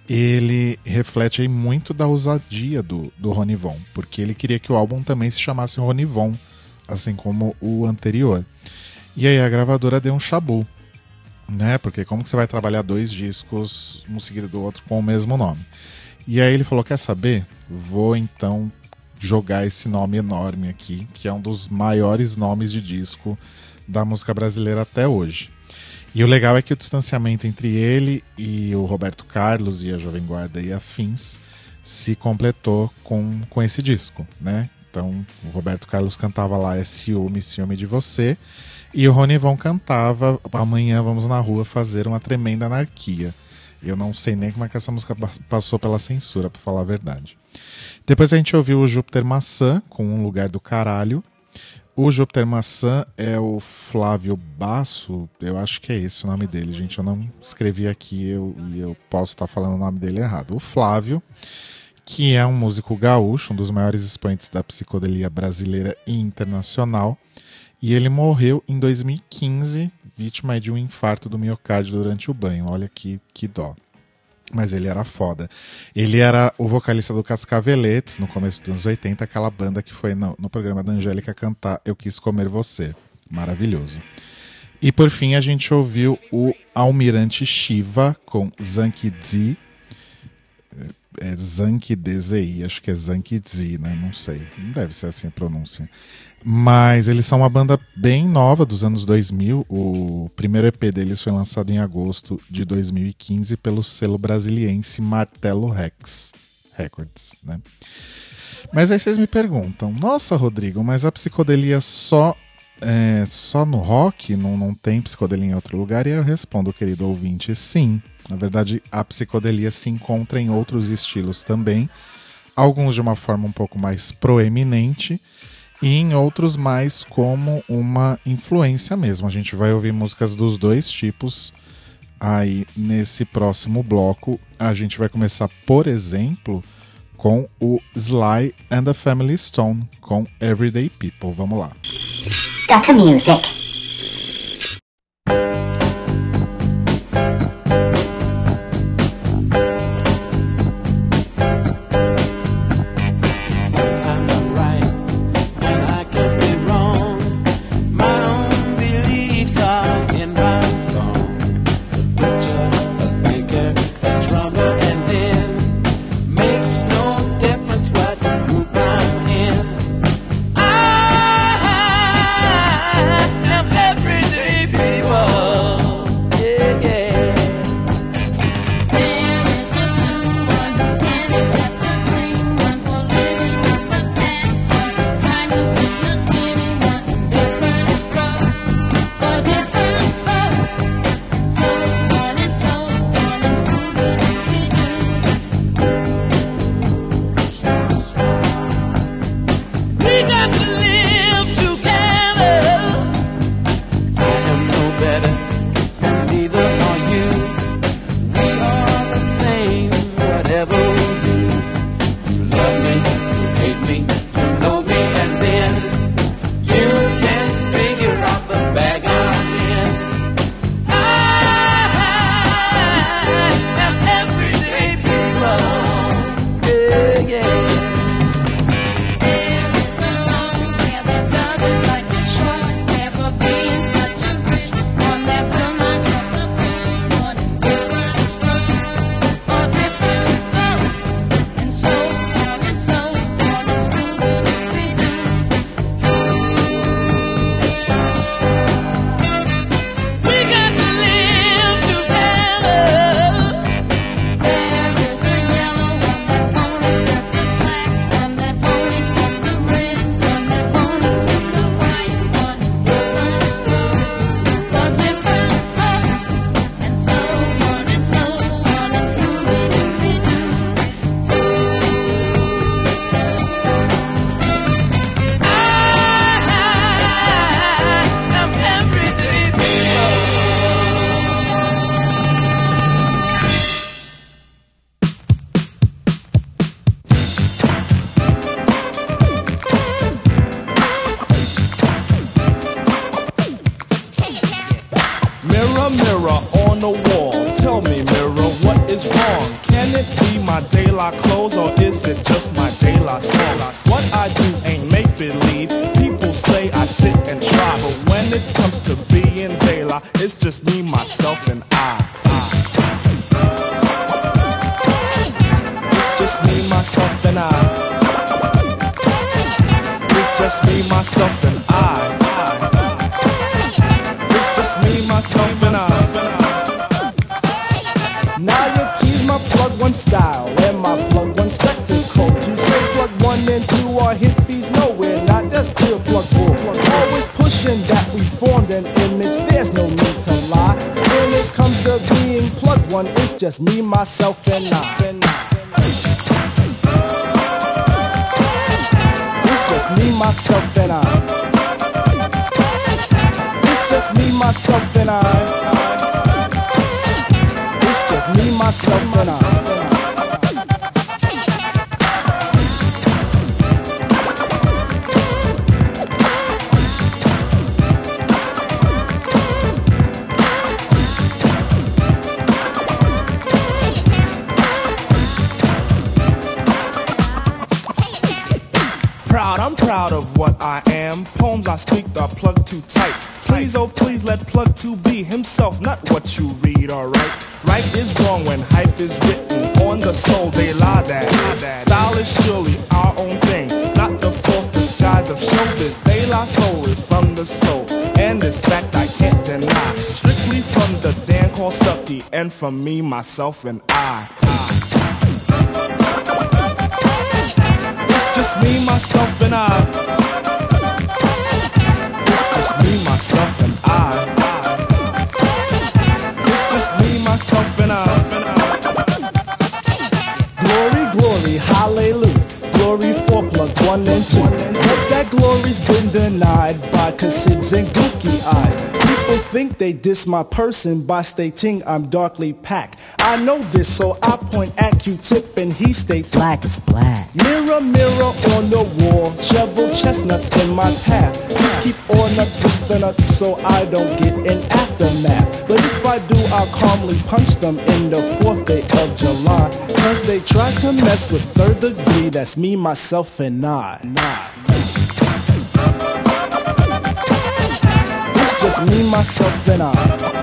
A: ele reflete muito da ousadia do, do Ronivon, porque ele queria que o álbum também se chamasse Ronivon, assim como o anterior. E aí a gravadora deu um chabu, né? Porque como que você vai trabalhar dois discos um seguido do outro com o mesmo nome? E aí ele falou: quer saber? Vou então jogar esse nome enorme aqui, que é um dos maiores nomes de disco da música brasileira até hoje. E o legal é que o distanciamento entre ele e o Roberto Carlos e a Jovem Guarda e afins se completou com, com esse disco, né? Então, o Roberto Carlos cantava lá É Ciúme, Ciúme de Você. E o Ronivon cantava Amanhã Vamos na Rua Fazer uma Tremenda Anarquia. Eu não sei nem como é que essa música passou pela censura, pra falar a verdade. Depois a gente ouviu o Júpiter Maçã com Um Lugar do Caralho. O Júpiter Maçã é o Flávio Basso, eu acho que é esse o nome dele, gente. Eu não escrevi aqui eu, e eu posso estar falando o nome dele errado. O Flávio, que é um músico gaúcho, um dos maiores expoentes da psicodelia brasileira e internacional. E ele morreu em 2015, vítima de um infarto do miocárdio durante o banho. Olha que, que dó. Mas ele era foda. Ele era o vocalista do Cascaveletes no começo dos anos 80, aquela banda que foi no, no programa da Angélica cantar Eu Quis Comer Você. Maravilhoso. E por fim a gente ouviu o Almirante Shiva com Zankidzi. É Zankidzi, acho que é Zankidzi, né? Não sei. Não deve ser assim a pronúncia. Mas eles são uma banda bem nova dos anos 2000. O primeiro EP deles foi lançado em agosto de 2015 pelo selo brasiliense Martelo Rex Records, né? Mas aí vocês me perguntam: Nossa, Rodrigo, mas a psicodelia só é, só no rock? Não, não tem psicodelia em outro lugar? E eu respondo, querido ouvinte, sim. Na verdade, a psicodelia se encontra em outros estilos também, alguns de uma forma um pouco mais proeminente e em outros mais como uma influência mesmo. A gente vai ouvir músicas dos dois tipos aí nesse próximo bloco. A gente vai começar, por exemplo, com o Sly and the Family Stone com Everyday People. Vamos lá.
E: Data Music.
L: Myself, and I. It's just me, myself, and I. It's just me, myself, and I. It's just me, myself, and I. Glory, glory, hallelujah. Glory for plug one and two. But that glory's been denied by Cassids and gooky eyes. People think they diss my person by stating I'm darkly packed. I know this, so I point at Q-tip and he states black is black. Mirror, mirror on the wall, shovel chestnuts in my path. Just keep all nuts with the nuts so I don't get an aftermath. But if I do, I'll calmly punch them in the fourth day of July. Cause they try to mess with third degree, that's me, myself, and I. It's just me, myself, and I.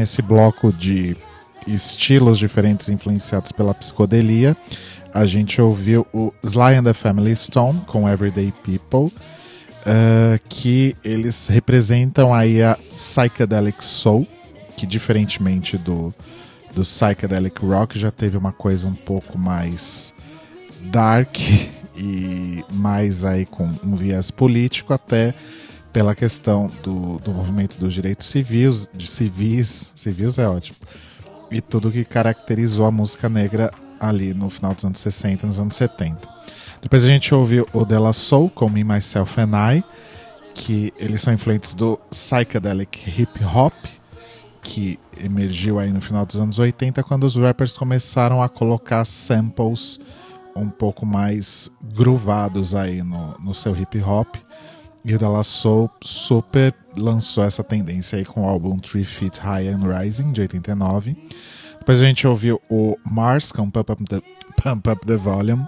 A: Nesse bloco de estilos diferentes influenciados pela psicodelia. A gente ouviu o Sly and the Family Stone com Everyday People, eh, que eles representam aí a psychedelic soul, que diferentemente do, do psychedelic rock já teve uma coisa um pouco mais dark e mais aí com um viés político até pela questão do, do movimento dos direitos civis, de civis, civis é ótimo, e tudo que caracterizou a música negra ali no final dos anos 60 nos anos 70. Depois a gente ouviu o Della Soul com Me, Myself and I, que eles são influentes do psychedelic hip hop, que emergiu aí no final dos anos 80, quando os rappers começaram a colocar samples um pouco mais groovados aí no, no seu hip hop. E o Della Soul super lançou essa tendência aí com o álbum Three Feet High and Rising, de 89. Depois a gente ouviu o Mars com Pump Up the, Pump Up the Volume.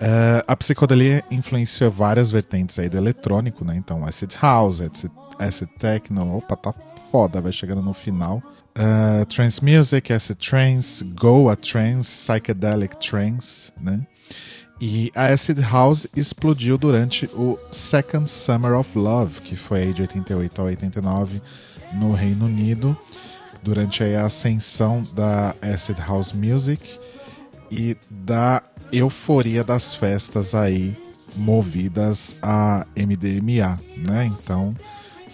A: Eh, a psicodelia influenciou várias vertentes aí do eletrônico, né? Então, acid house, acid, acid techno, opa, tá foda, vai chegando no final. Uh, trance music, acid trance, goa trance, psychedelic trance, né? E a acid house explodiu durante o Second Summer of Love, que foi aí de 88 a 89 no Reino Unido. durante a ascensão da acid house music e da euforia das festas aí movidas a MDMA, né? Então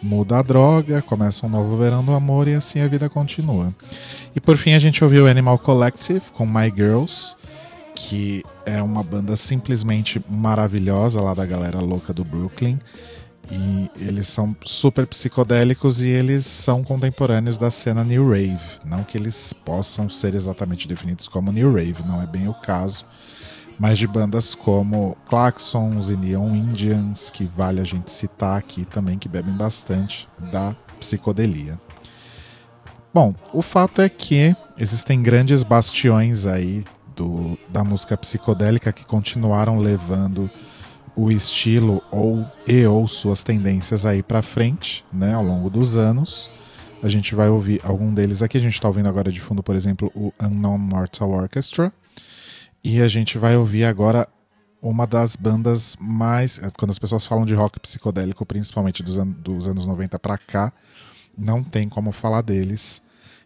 A: muda a droga, começa um novo verão do amor e assim a vida continua. E por fim a gente ouviu Animal Collective com My Girls, que é uma banda simplesmente maravilhosa lá da galera louca do Brooklyn. E eles são super psicodélicos e eles são contemporâneos da cena New Rave. Não que eles possam ser exatamente definidos como New Rave, não é bem o caso. Mas de bandas como Claxons e Neon Indians, que vale a gente citar aqui também, que bebem bastante da psicodelia. Bom, o fato é que existem grandes bastiões aí do, da música psicodélica que continuaram levando o estilo ou e ou suas tendências aí para frente, né, ao longo dos anos. A gente vai ouvir algum deles aqui. A gente está ouvindo agora de fundo, por exemplo, o Unknown Mortal Orchestra. E a gente vai ouvir agora uma das bandas mais. Quando as pessoas falam de rock psicodélico, principalmente dos, an dos anos 90 para cá, não tem como falar deles.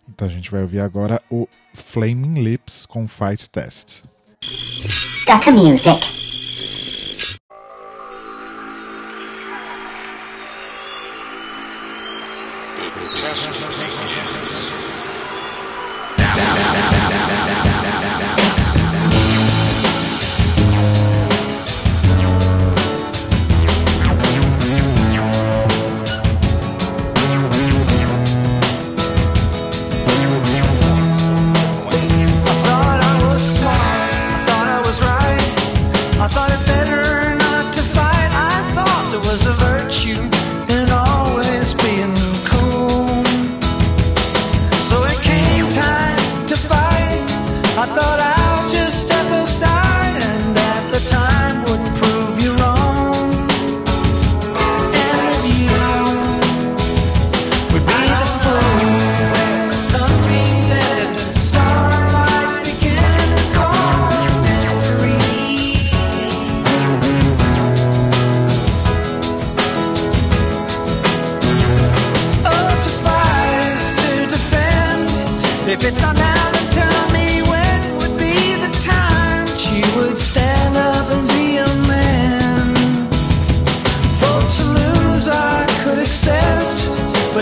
A: Então a gente vai ouvir agora o Flaming Lips com Fight Test.
M: Data Music.
C: I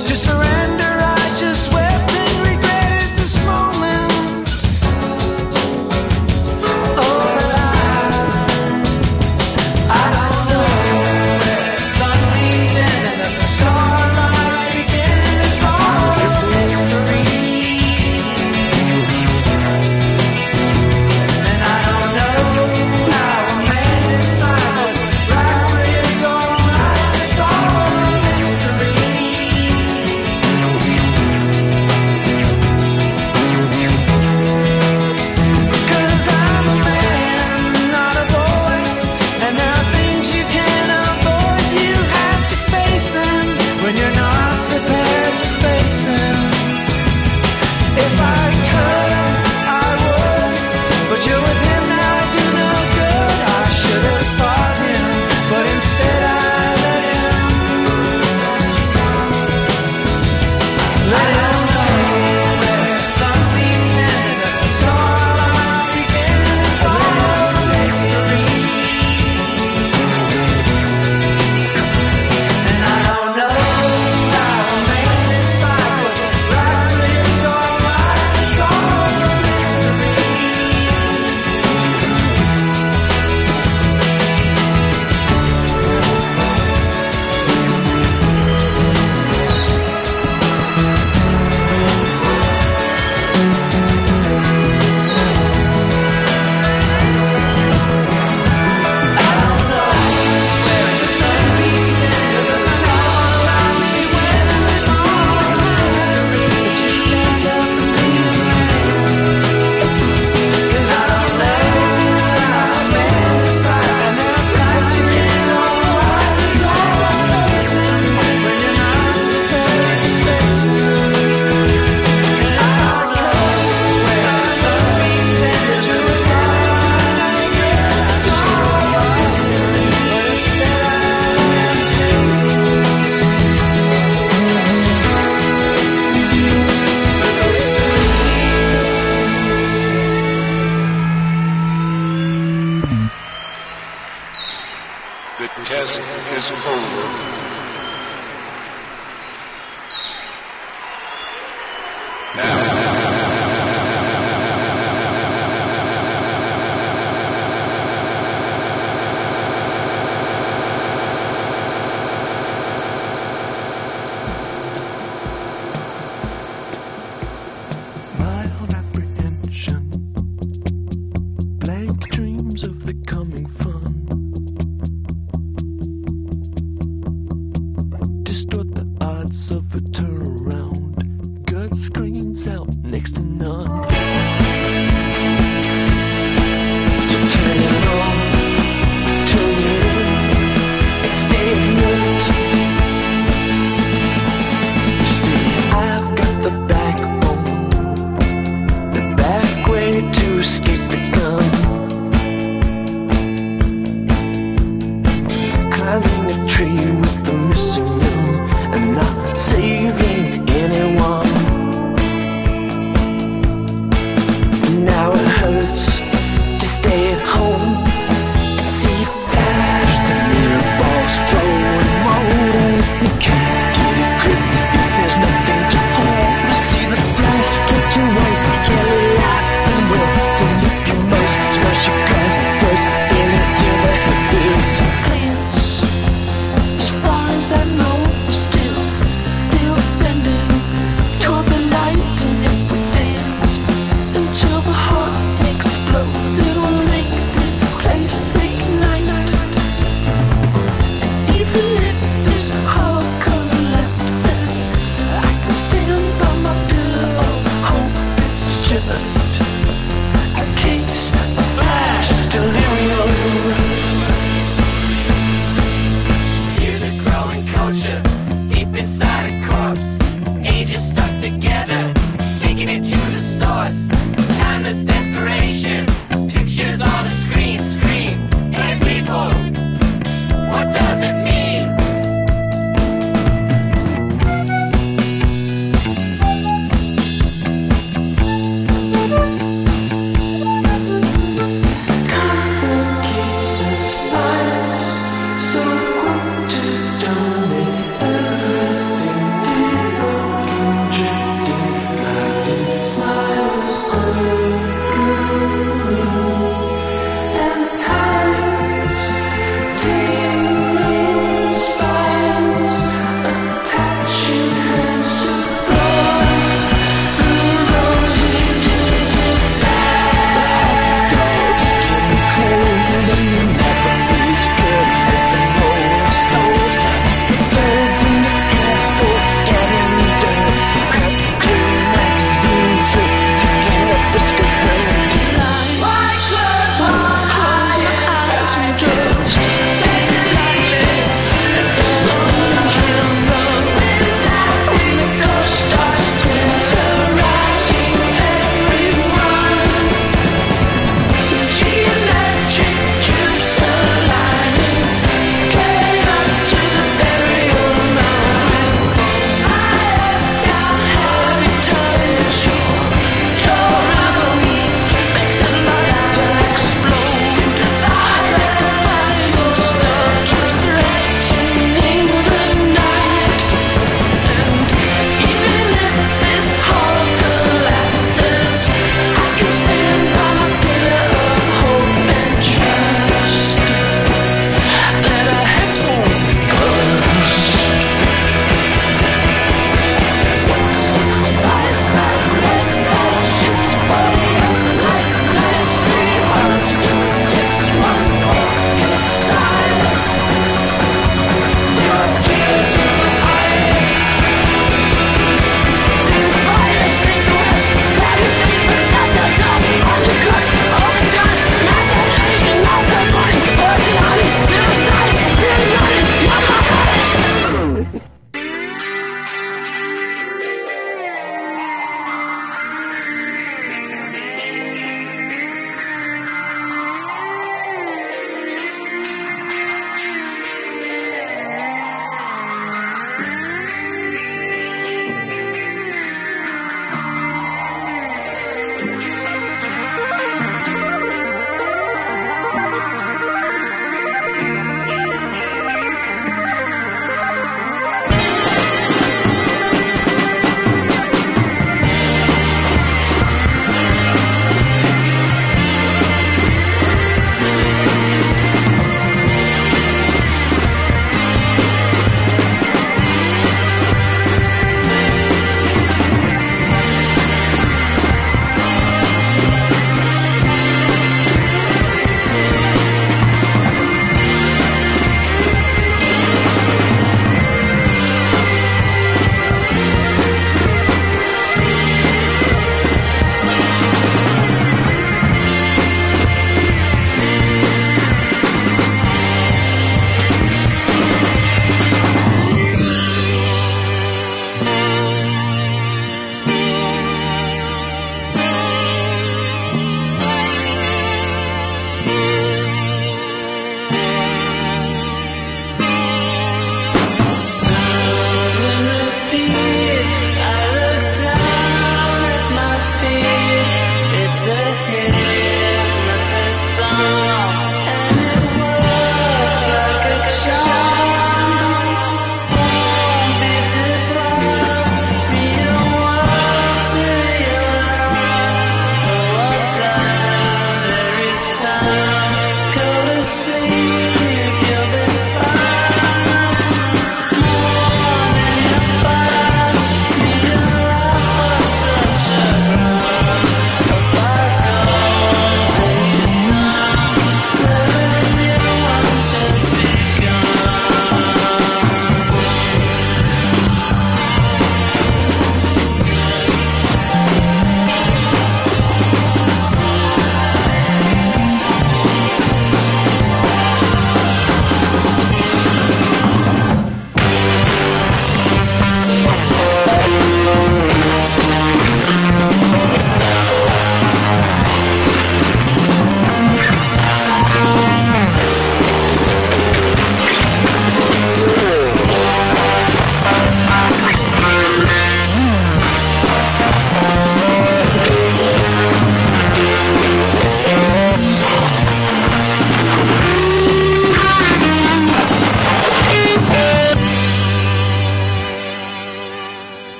C: but to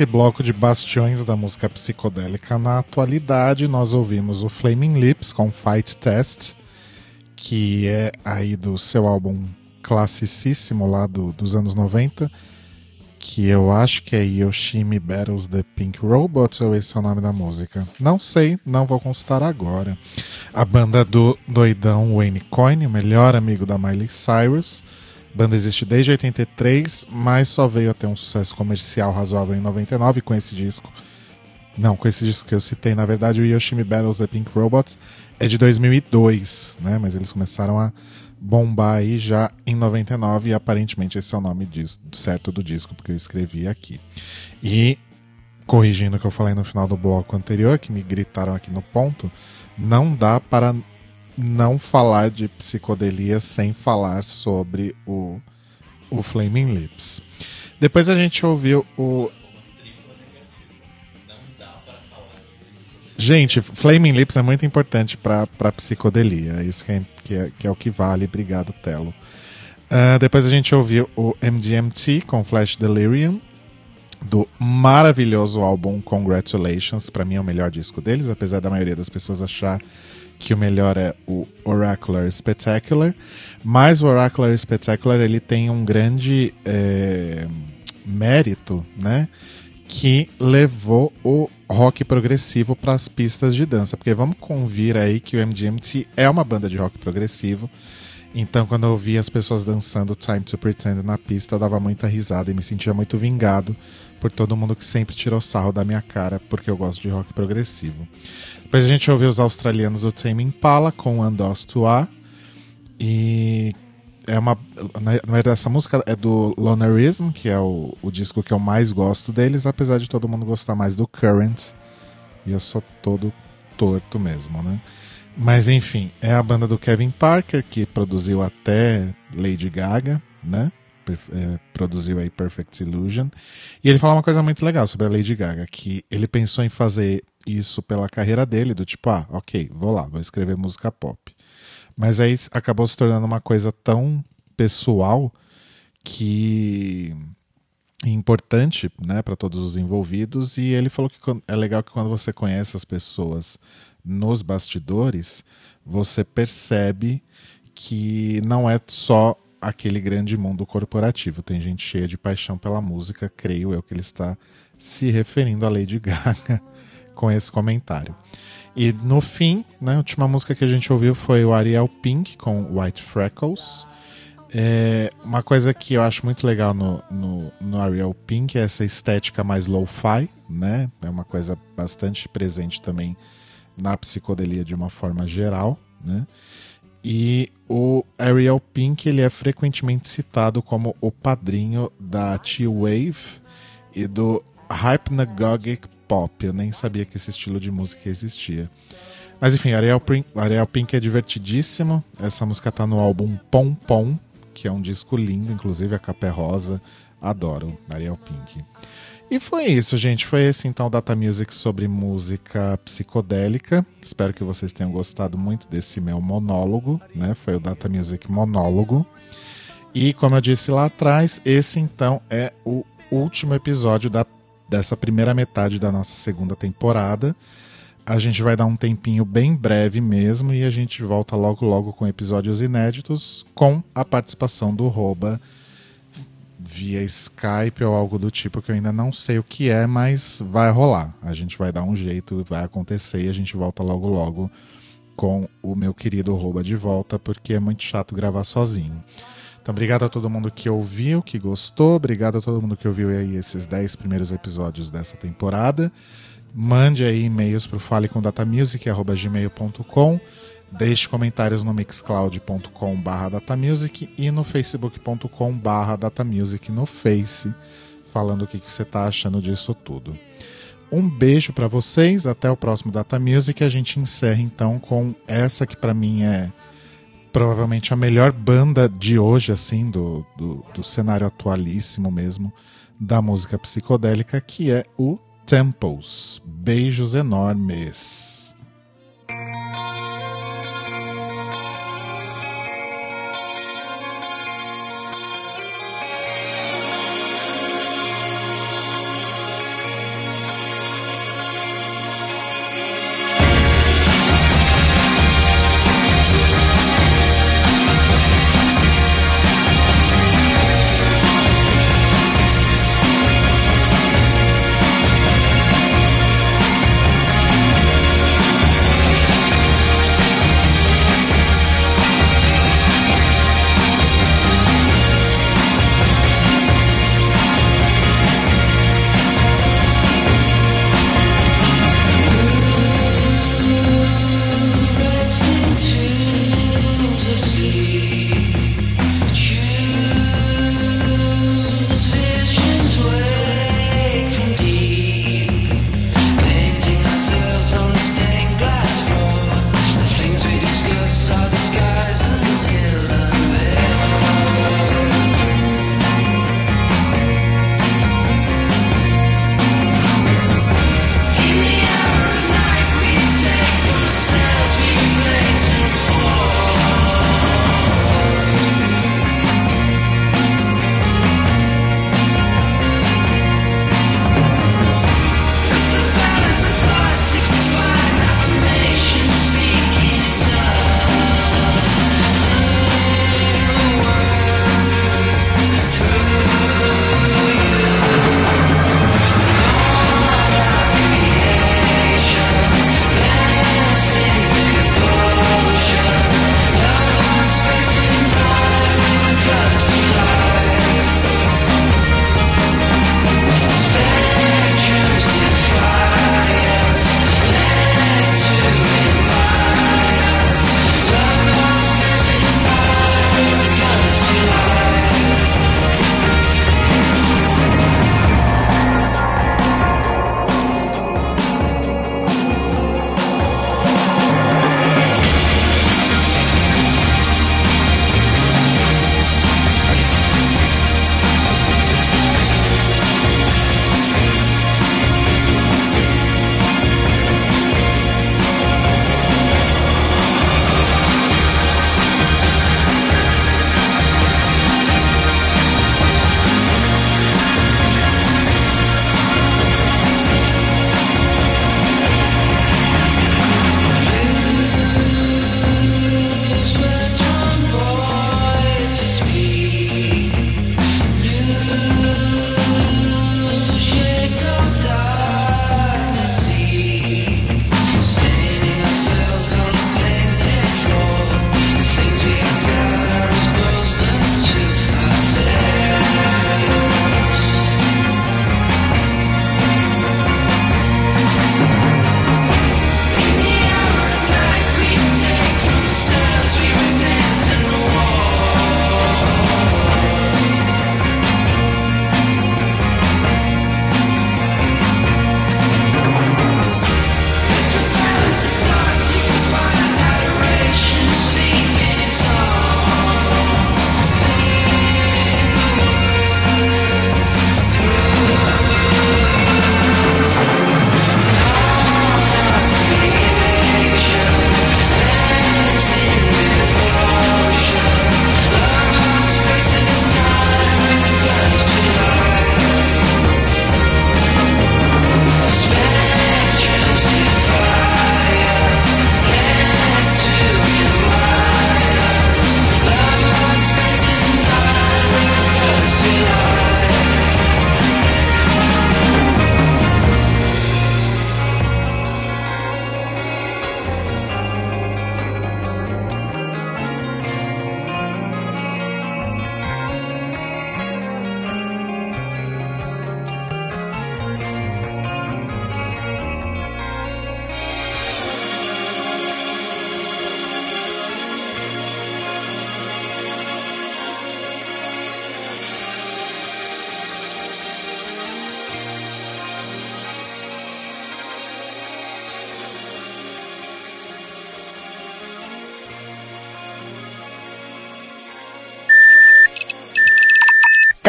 A: nesse bloco de bastiões da música psicodélica na atualidade, nós ouvimos o Flaming Lips com Fight Test, que é aí do seu álbum classicíssimo lá do- dos anos 90, que eu acho que é Yoshimi Battles the Pink Robots, ou esse é o nome da música? Não sei, não vou consultar agora. A banda do doidão Wayne Coyne, o melhor amigo da Miley Cyrus. Banda existe desde 83, mas só veio a ter um sucesso comercial razoável em 99 com esse disco. Não, com esse disco que eu citei, na verdade, o Yoshimi Battles the Pink Robots é de 2002, né? Mas eles começaram a bombar aí já em 99 e aparentemente esse é o nome dis- certo do disco, porque eu escrevi aqui. E corrigindo o que eu falei no final do bloco anterior, que me gritaram aqui no ponto, não dá para não falar de psicodelia sem falar sobre o, o Flaming Lips. Depois a gente ouviu o. Gente, Flaming Lips é muito importante para psicodelia. É Isso que é, que, é, que é o que vale. Obrigado, Telo. Ah, depois a gente ouviu o MGMT com Flash Delirium, do maravilhoso álbum Congratulations. Para mim é o melhor disco deles, apesar da maioria das pessoas achar que o melhor é o Oracular Spectacular. Mas o Oracular Spectacular ele tem um grande é, mérito, né? Que levou o rock progressivo para as pistas de dança. Porque vamos convir aí que o MGMT é uma banda de rock progressivo. Então, quando eu via as pessoas dançando Time to Pretend na pista, eu dava muita risada e me sentia muito vingado por todo mundo que sempre tirou sarro da minha cara, porque eu gosto de rock progressivo. Depois a gente ouviu os australianos do Tame Impala com Andos Tua. E é uma. Na verdade, essa música é do Lonerism, que é o, o disco que eu mais gosto deles, apesar de todo mundo gostar mais do Current. E eu sou todo torto mesmo, né? Mas enfim, é a banda do Kevin Parker, que produziu até Lady Gaga, né? É, produziu aí Perfect Illusion. E ele fala uma coisa muito legal sobre a Lady Gaga, que ele pensou em fazer isso pela carreira dele, do tipo, ah, ok, vou lá, vou escrever música pop. Mas aí acabou se tornando uma coisa tão pessoal que importante, né, para todos os envolvidos. E ele falou que é legal que quando você conhece as pessoas nos bastidores, você percebe que não é só aquele grande mundo corporativo. Tem gente cheia de paixão pela música, creio eu que ele está se referindo a Lady Gaga com esse comentário. E no fim, né, a última música que a gente ouviu foi o Ariel Pink com White Freckles. É, uma coisa que eu acho muito legal no, no, no Ariel Pink é essa estética mais lo-fi, né? É uma coisa bastante presente também na psicodelia de uma forma geral, né? E o Ariel Pink ele é frequentemente citado como o padrinho da T-Wave e do Hypnagogic Pop. Eu nem sabia que esse estilo de música existia. Mas enfim, Ariel Pink, Ariel Pink é divertidíssimo. Essa música tá no álbum Pom Pom, que é um disco lindo, inclusive a capa é rosa. Adoro Ariel Pink. E foi isso, gente. Foi esse então o Data Music sobre música psicodélica. Espero que vocês tenham gostado muito desse meu monólogo, né? Foi o Data Music monólogo. E como eu disse lá atrás, esse então é o último episódio da, dessa primeira metade da nossa segunda temporada. A gente vai dar um tempinho bem breve mesmo e a gente volta logo logo com episódios inéditos com a participação do Roba via Skype ou algo do tipo que eu ainda não sei o que é, mas vai rolar. A gente vai dar um jeito, vai acontecer e a gente volta logo logo com o meu querido Roba de volta, porque é muito chato gravar sozinho. Então, obrigado a todo mundo que ouviu, que gostou, obrigado a todo mundo que ouviu aí esses 10 primeiros episódios dessa temporada. Mande aí e-mails para o falecombdatamusic.gmail.com Deixe comentários no mixcloud.com datamusic e no facebook.com datamusic no Face, falando o que, que você está achando disso tudo. Um beijo para vocês, até o próximo Data Music. A gente encerra então com essa que para mim é provavelmente a melhor banda de hoje, assim, do, do, do cenário atualíssimo mesmo, da música psicodélica, que é o Temples. Beijos enormes.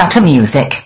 N: Data Music.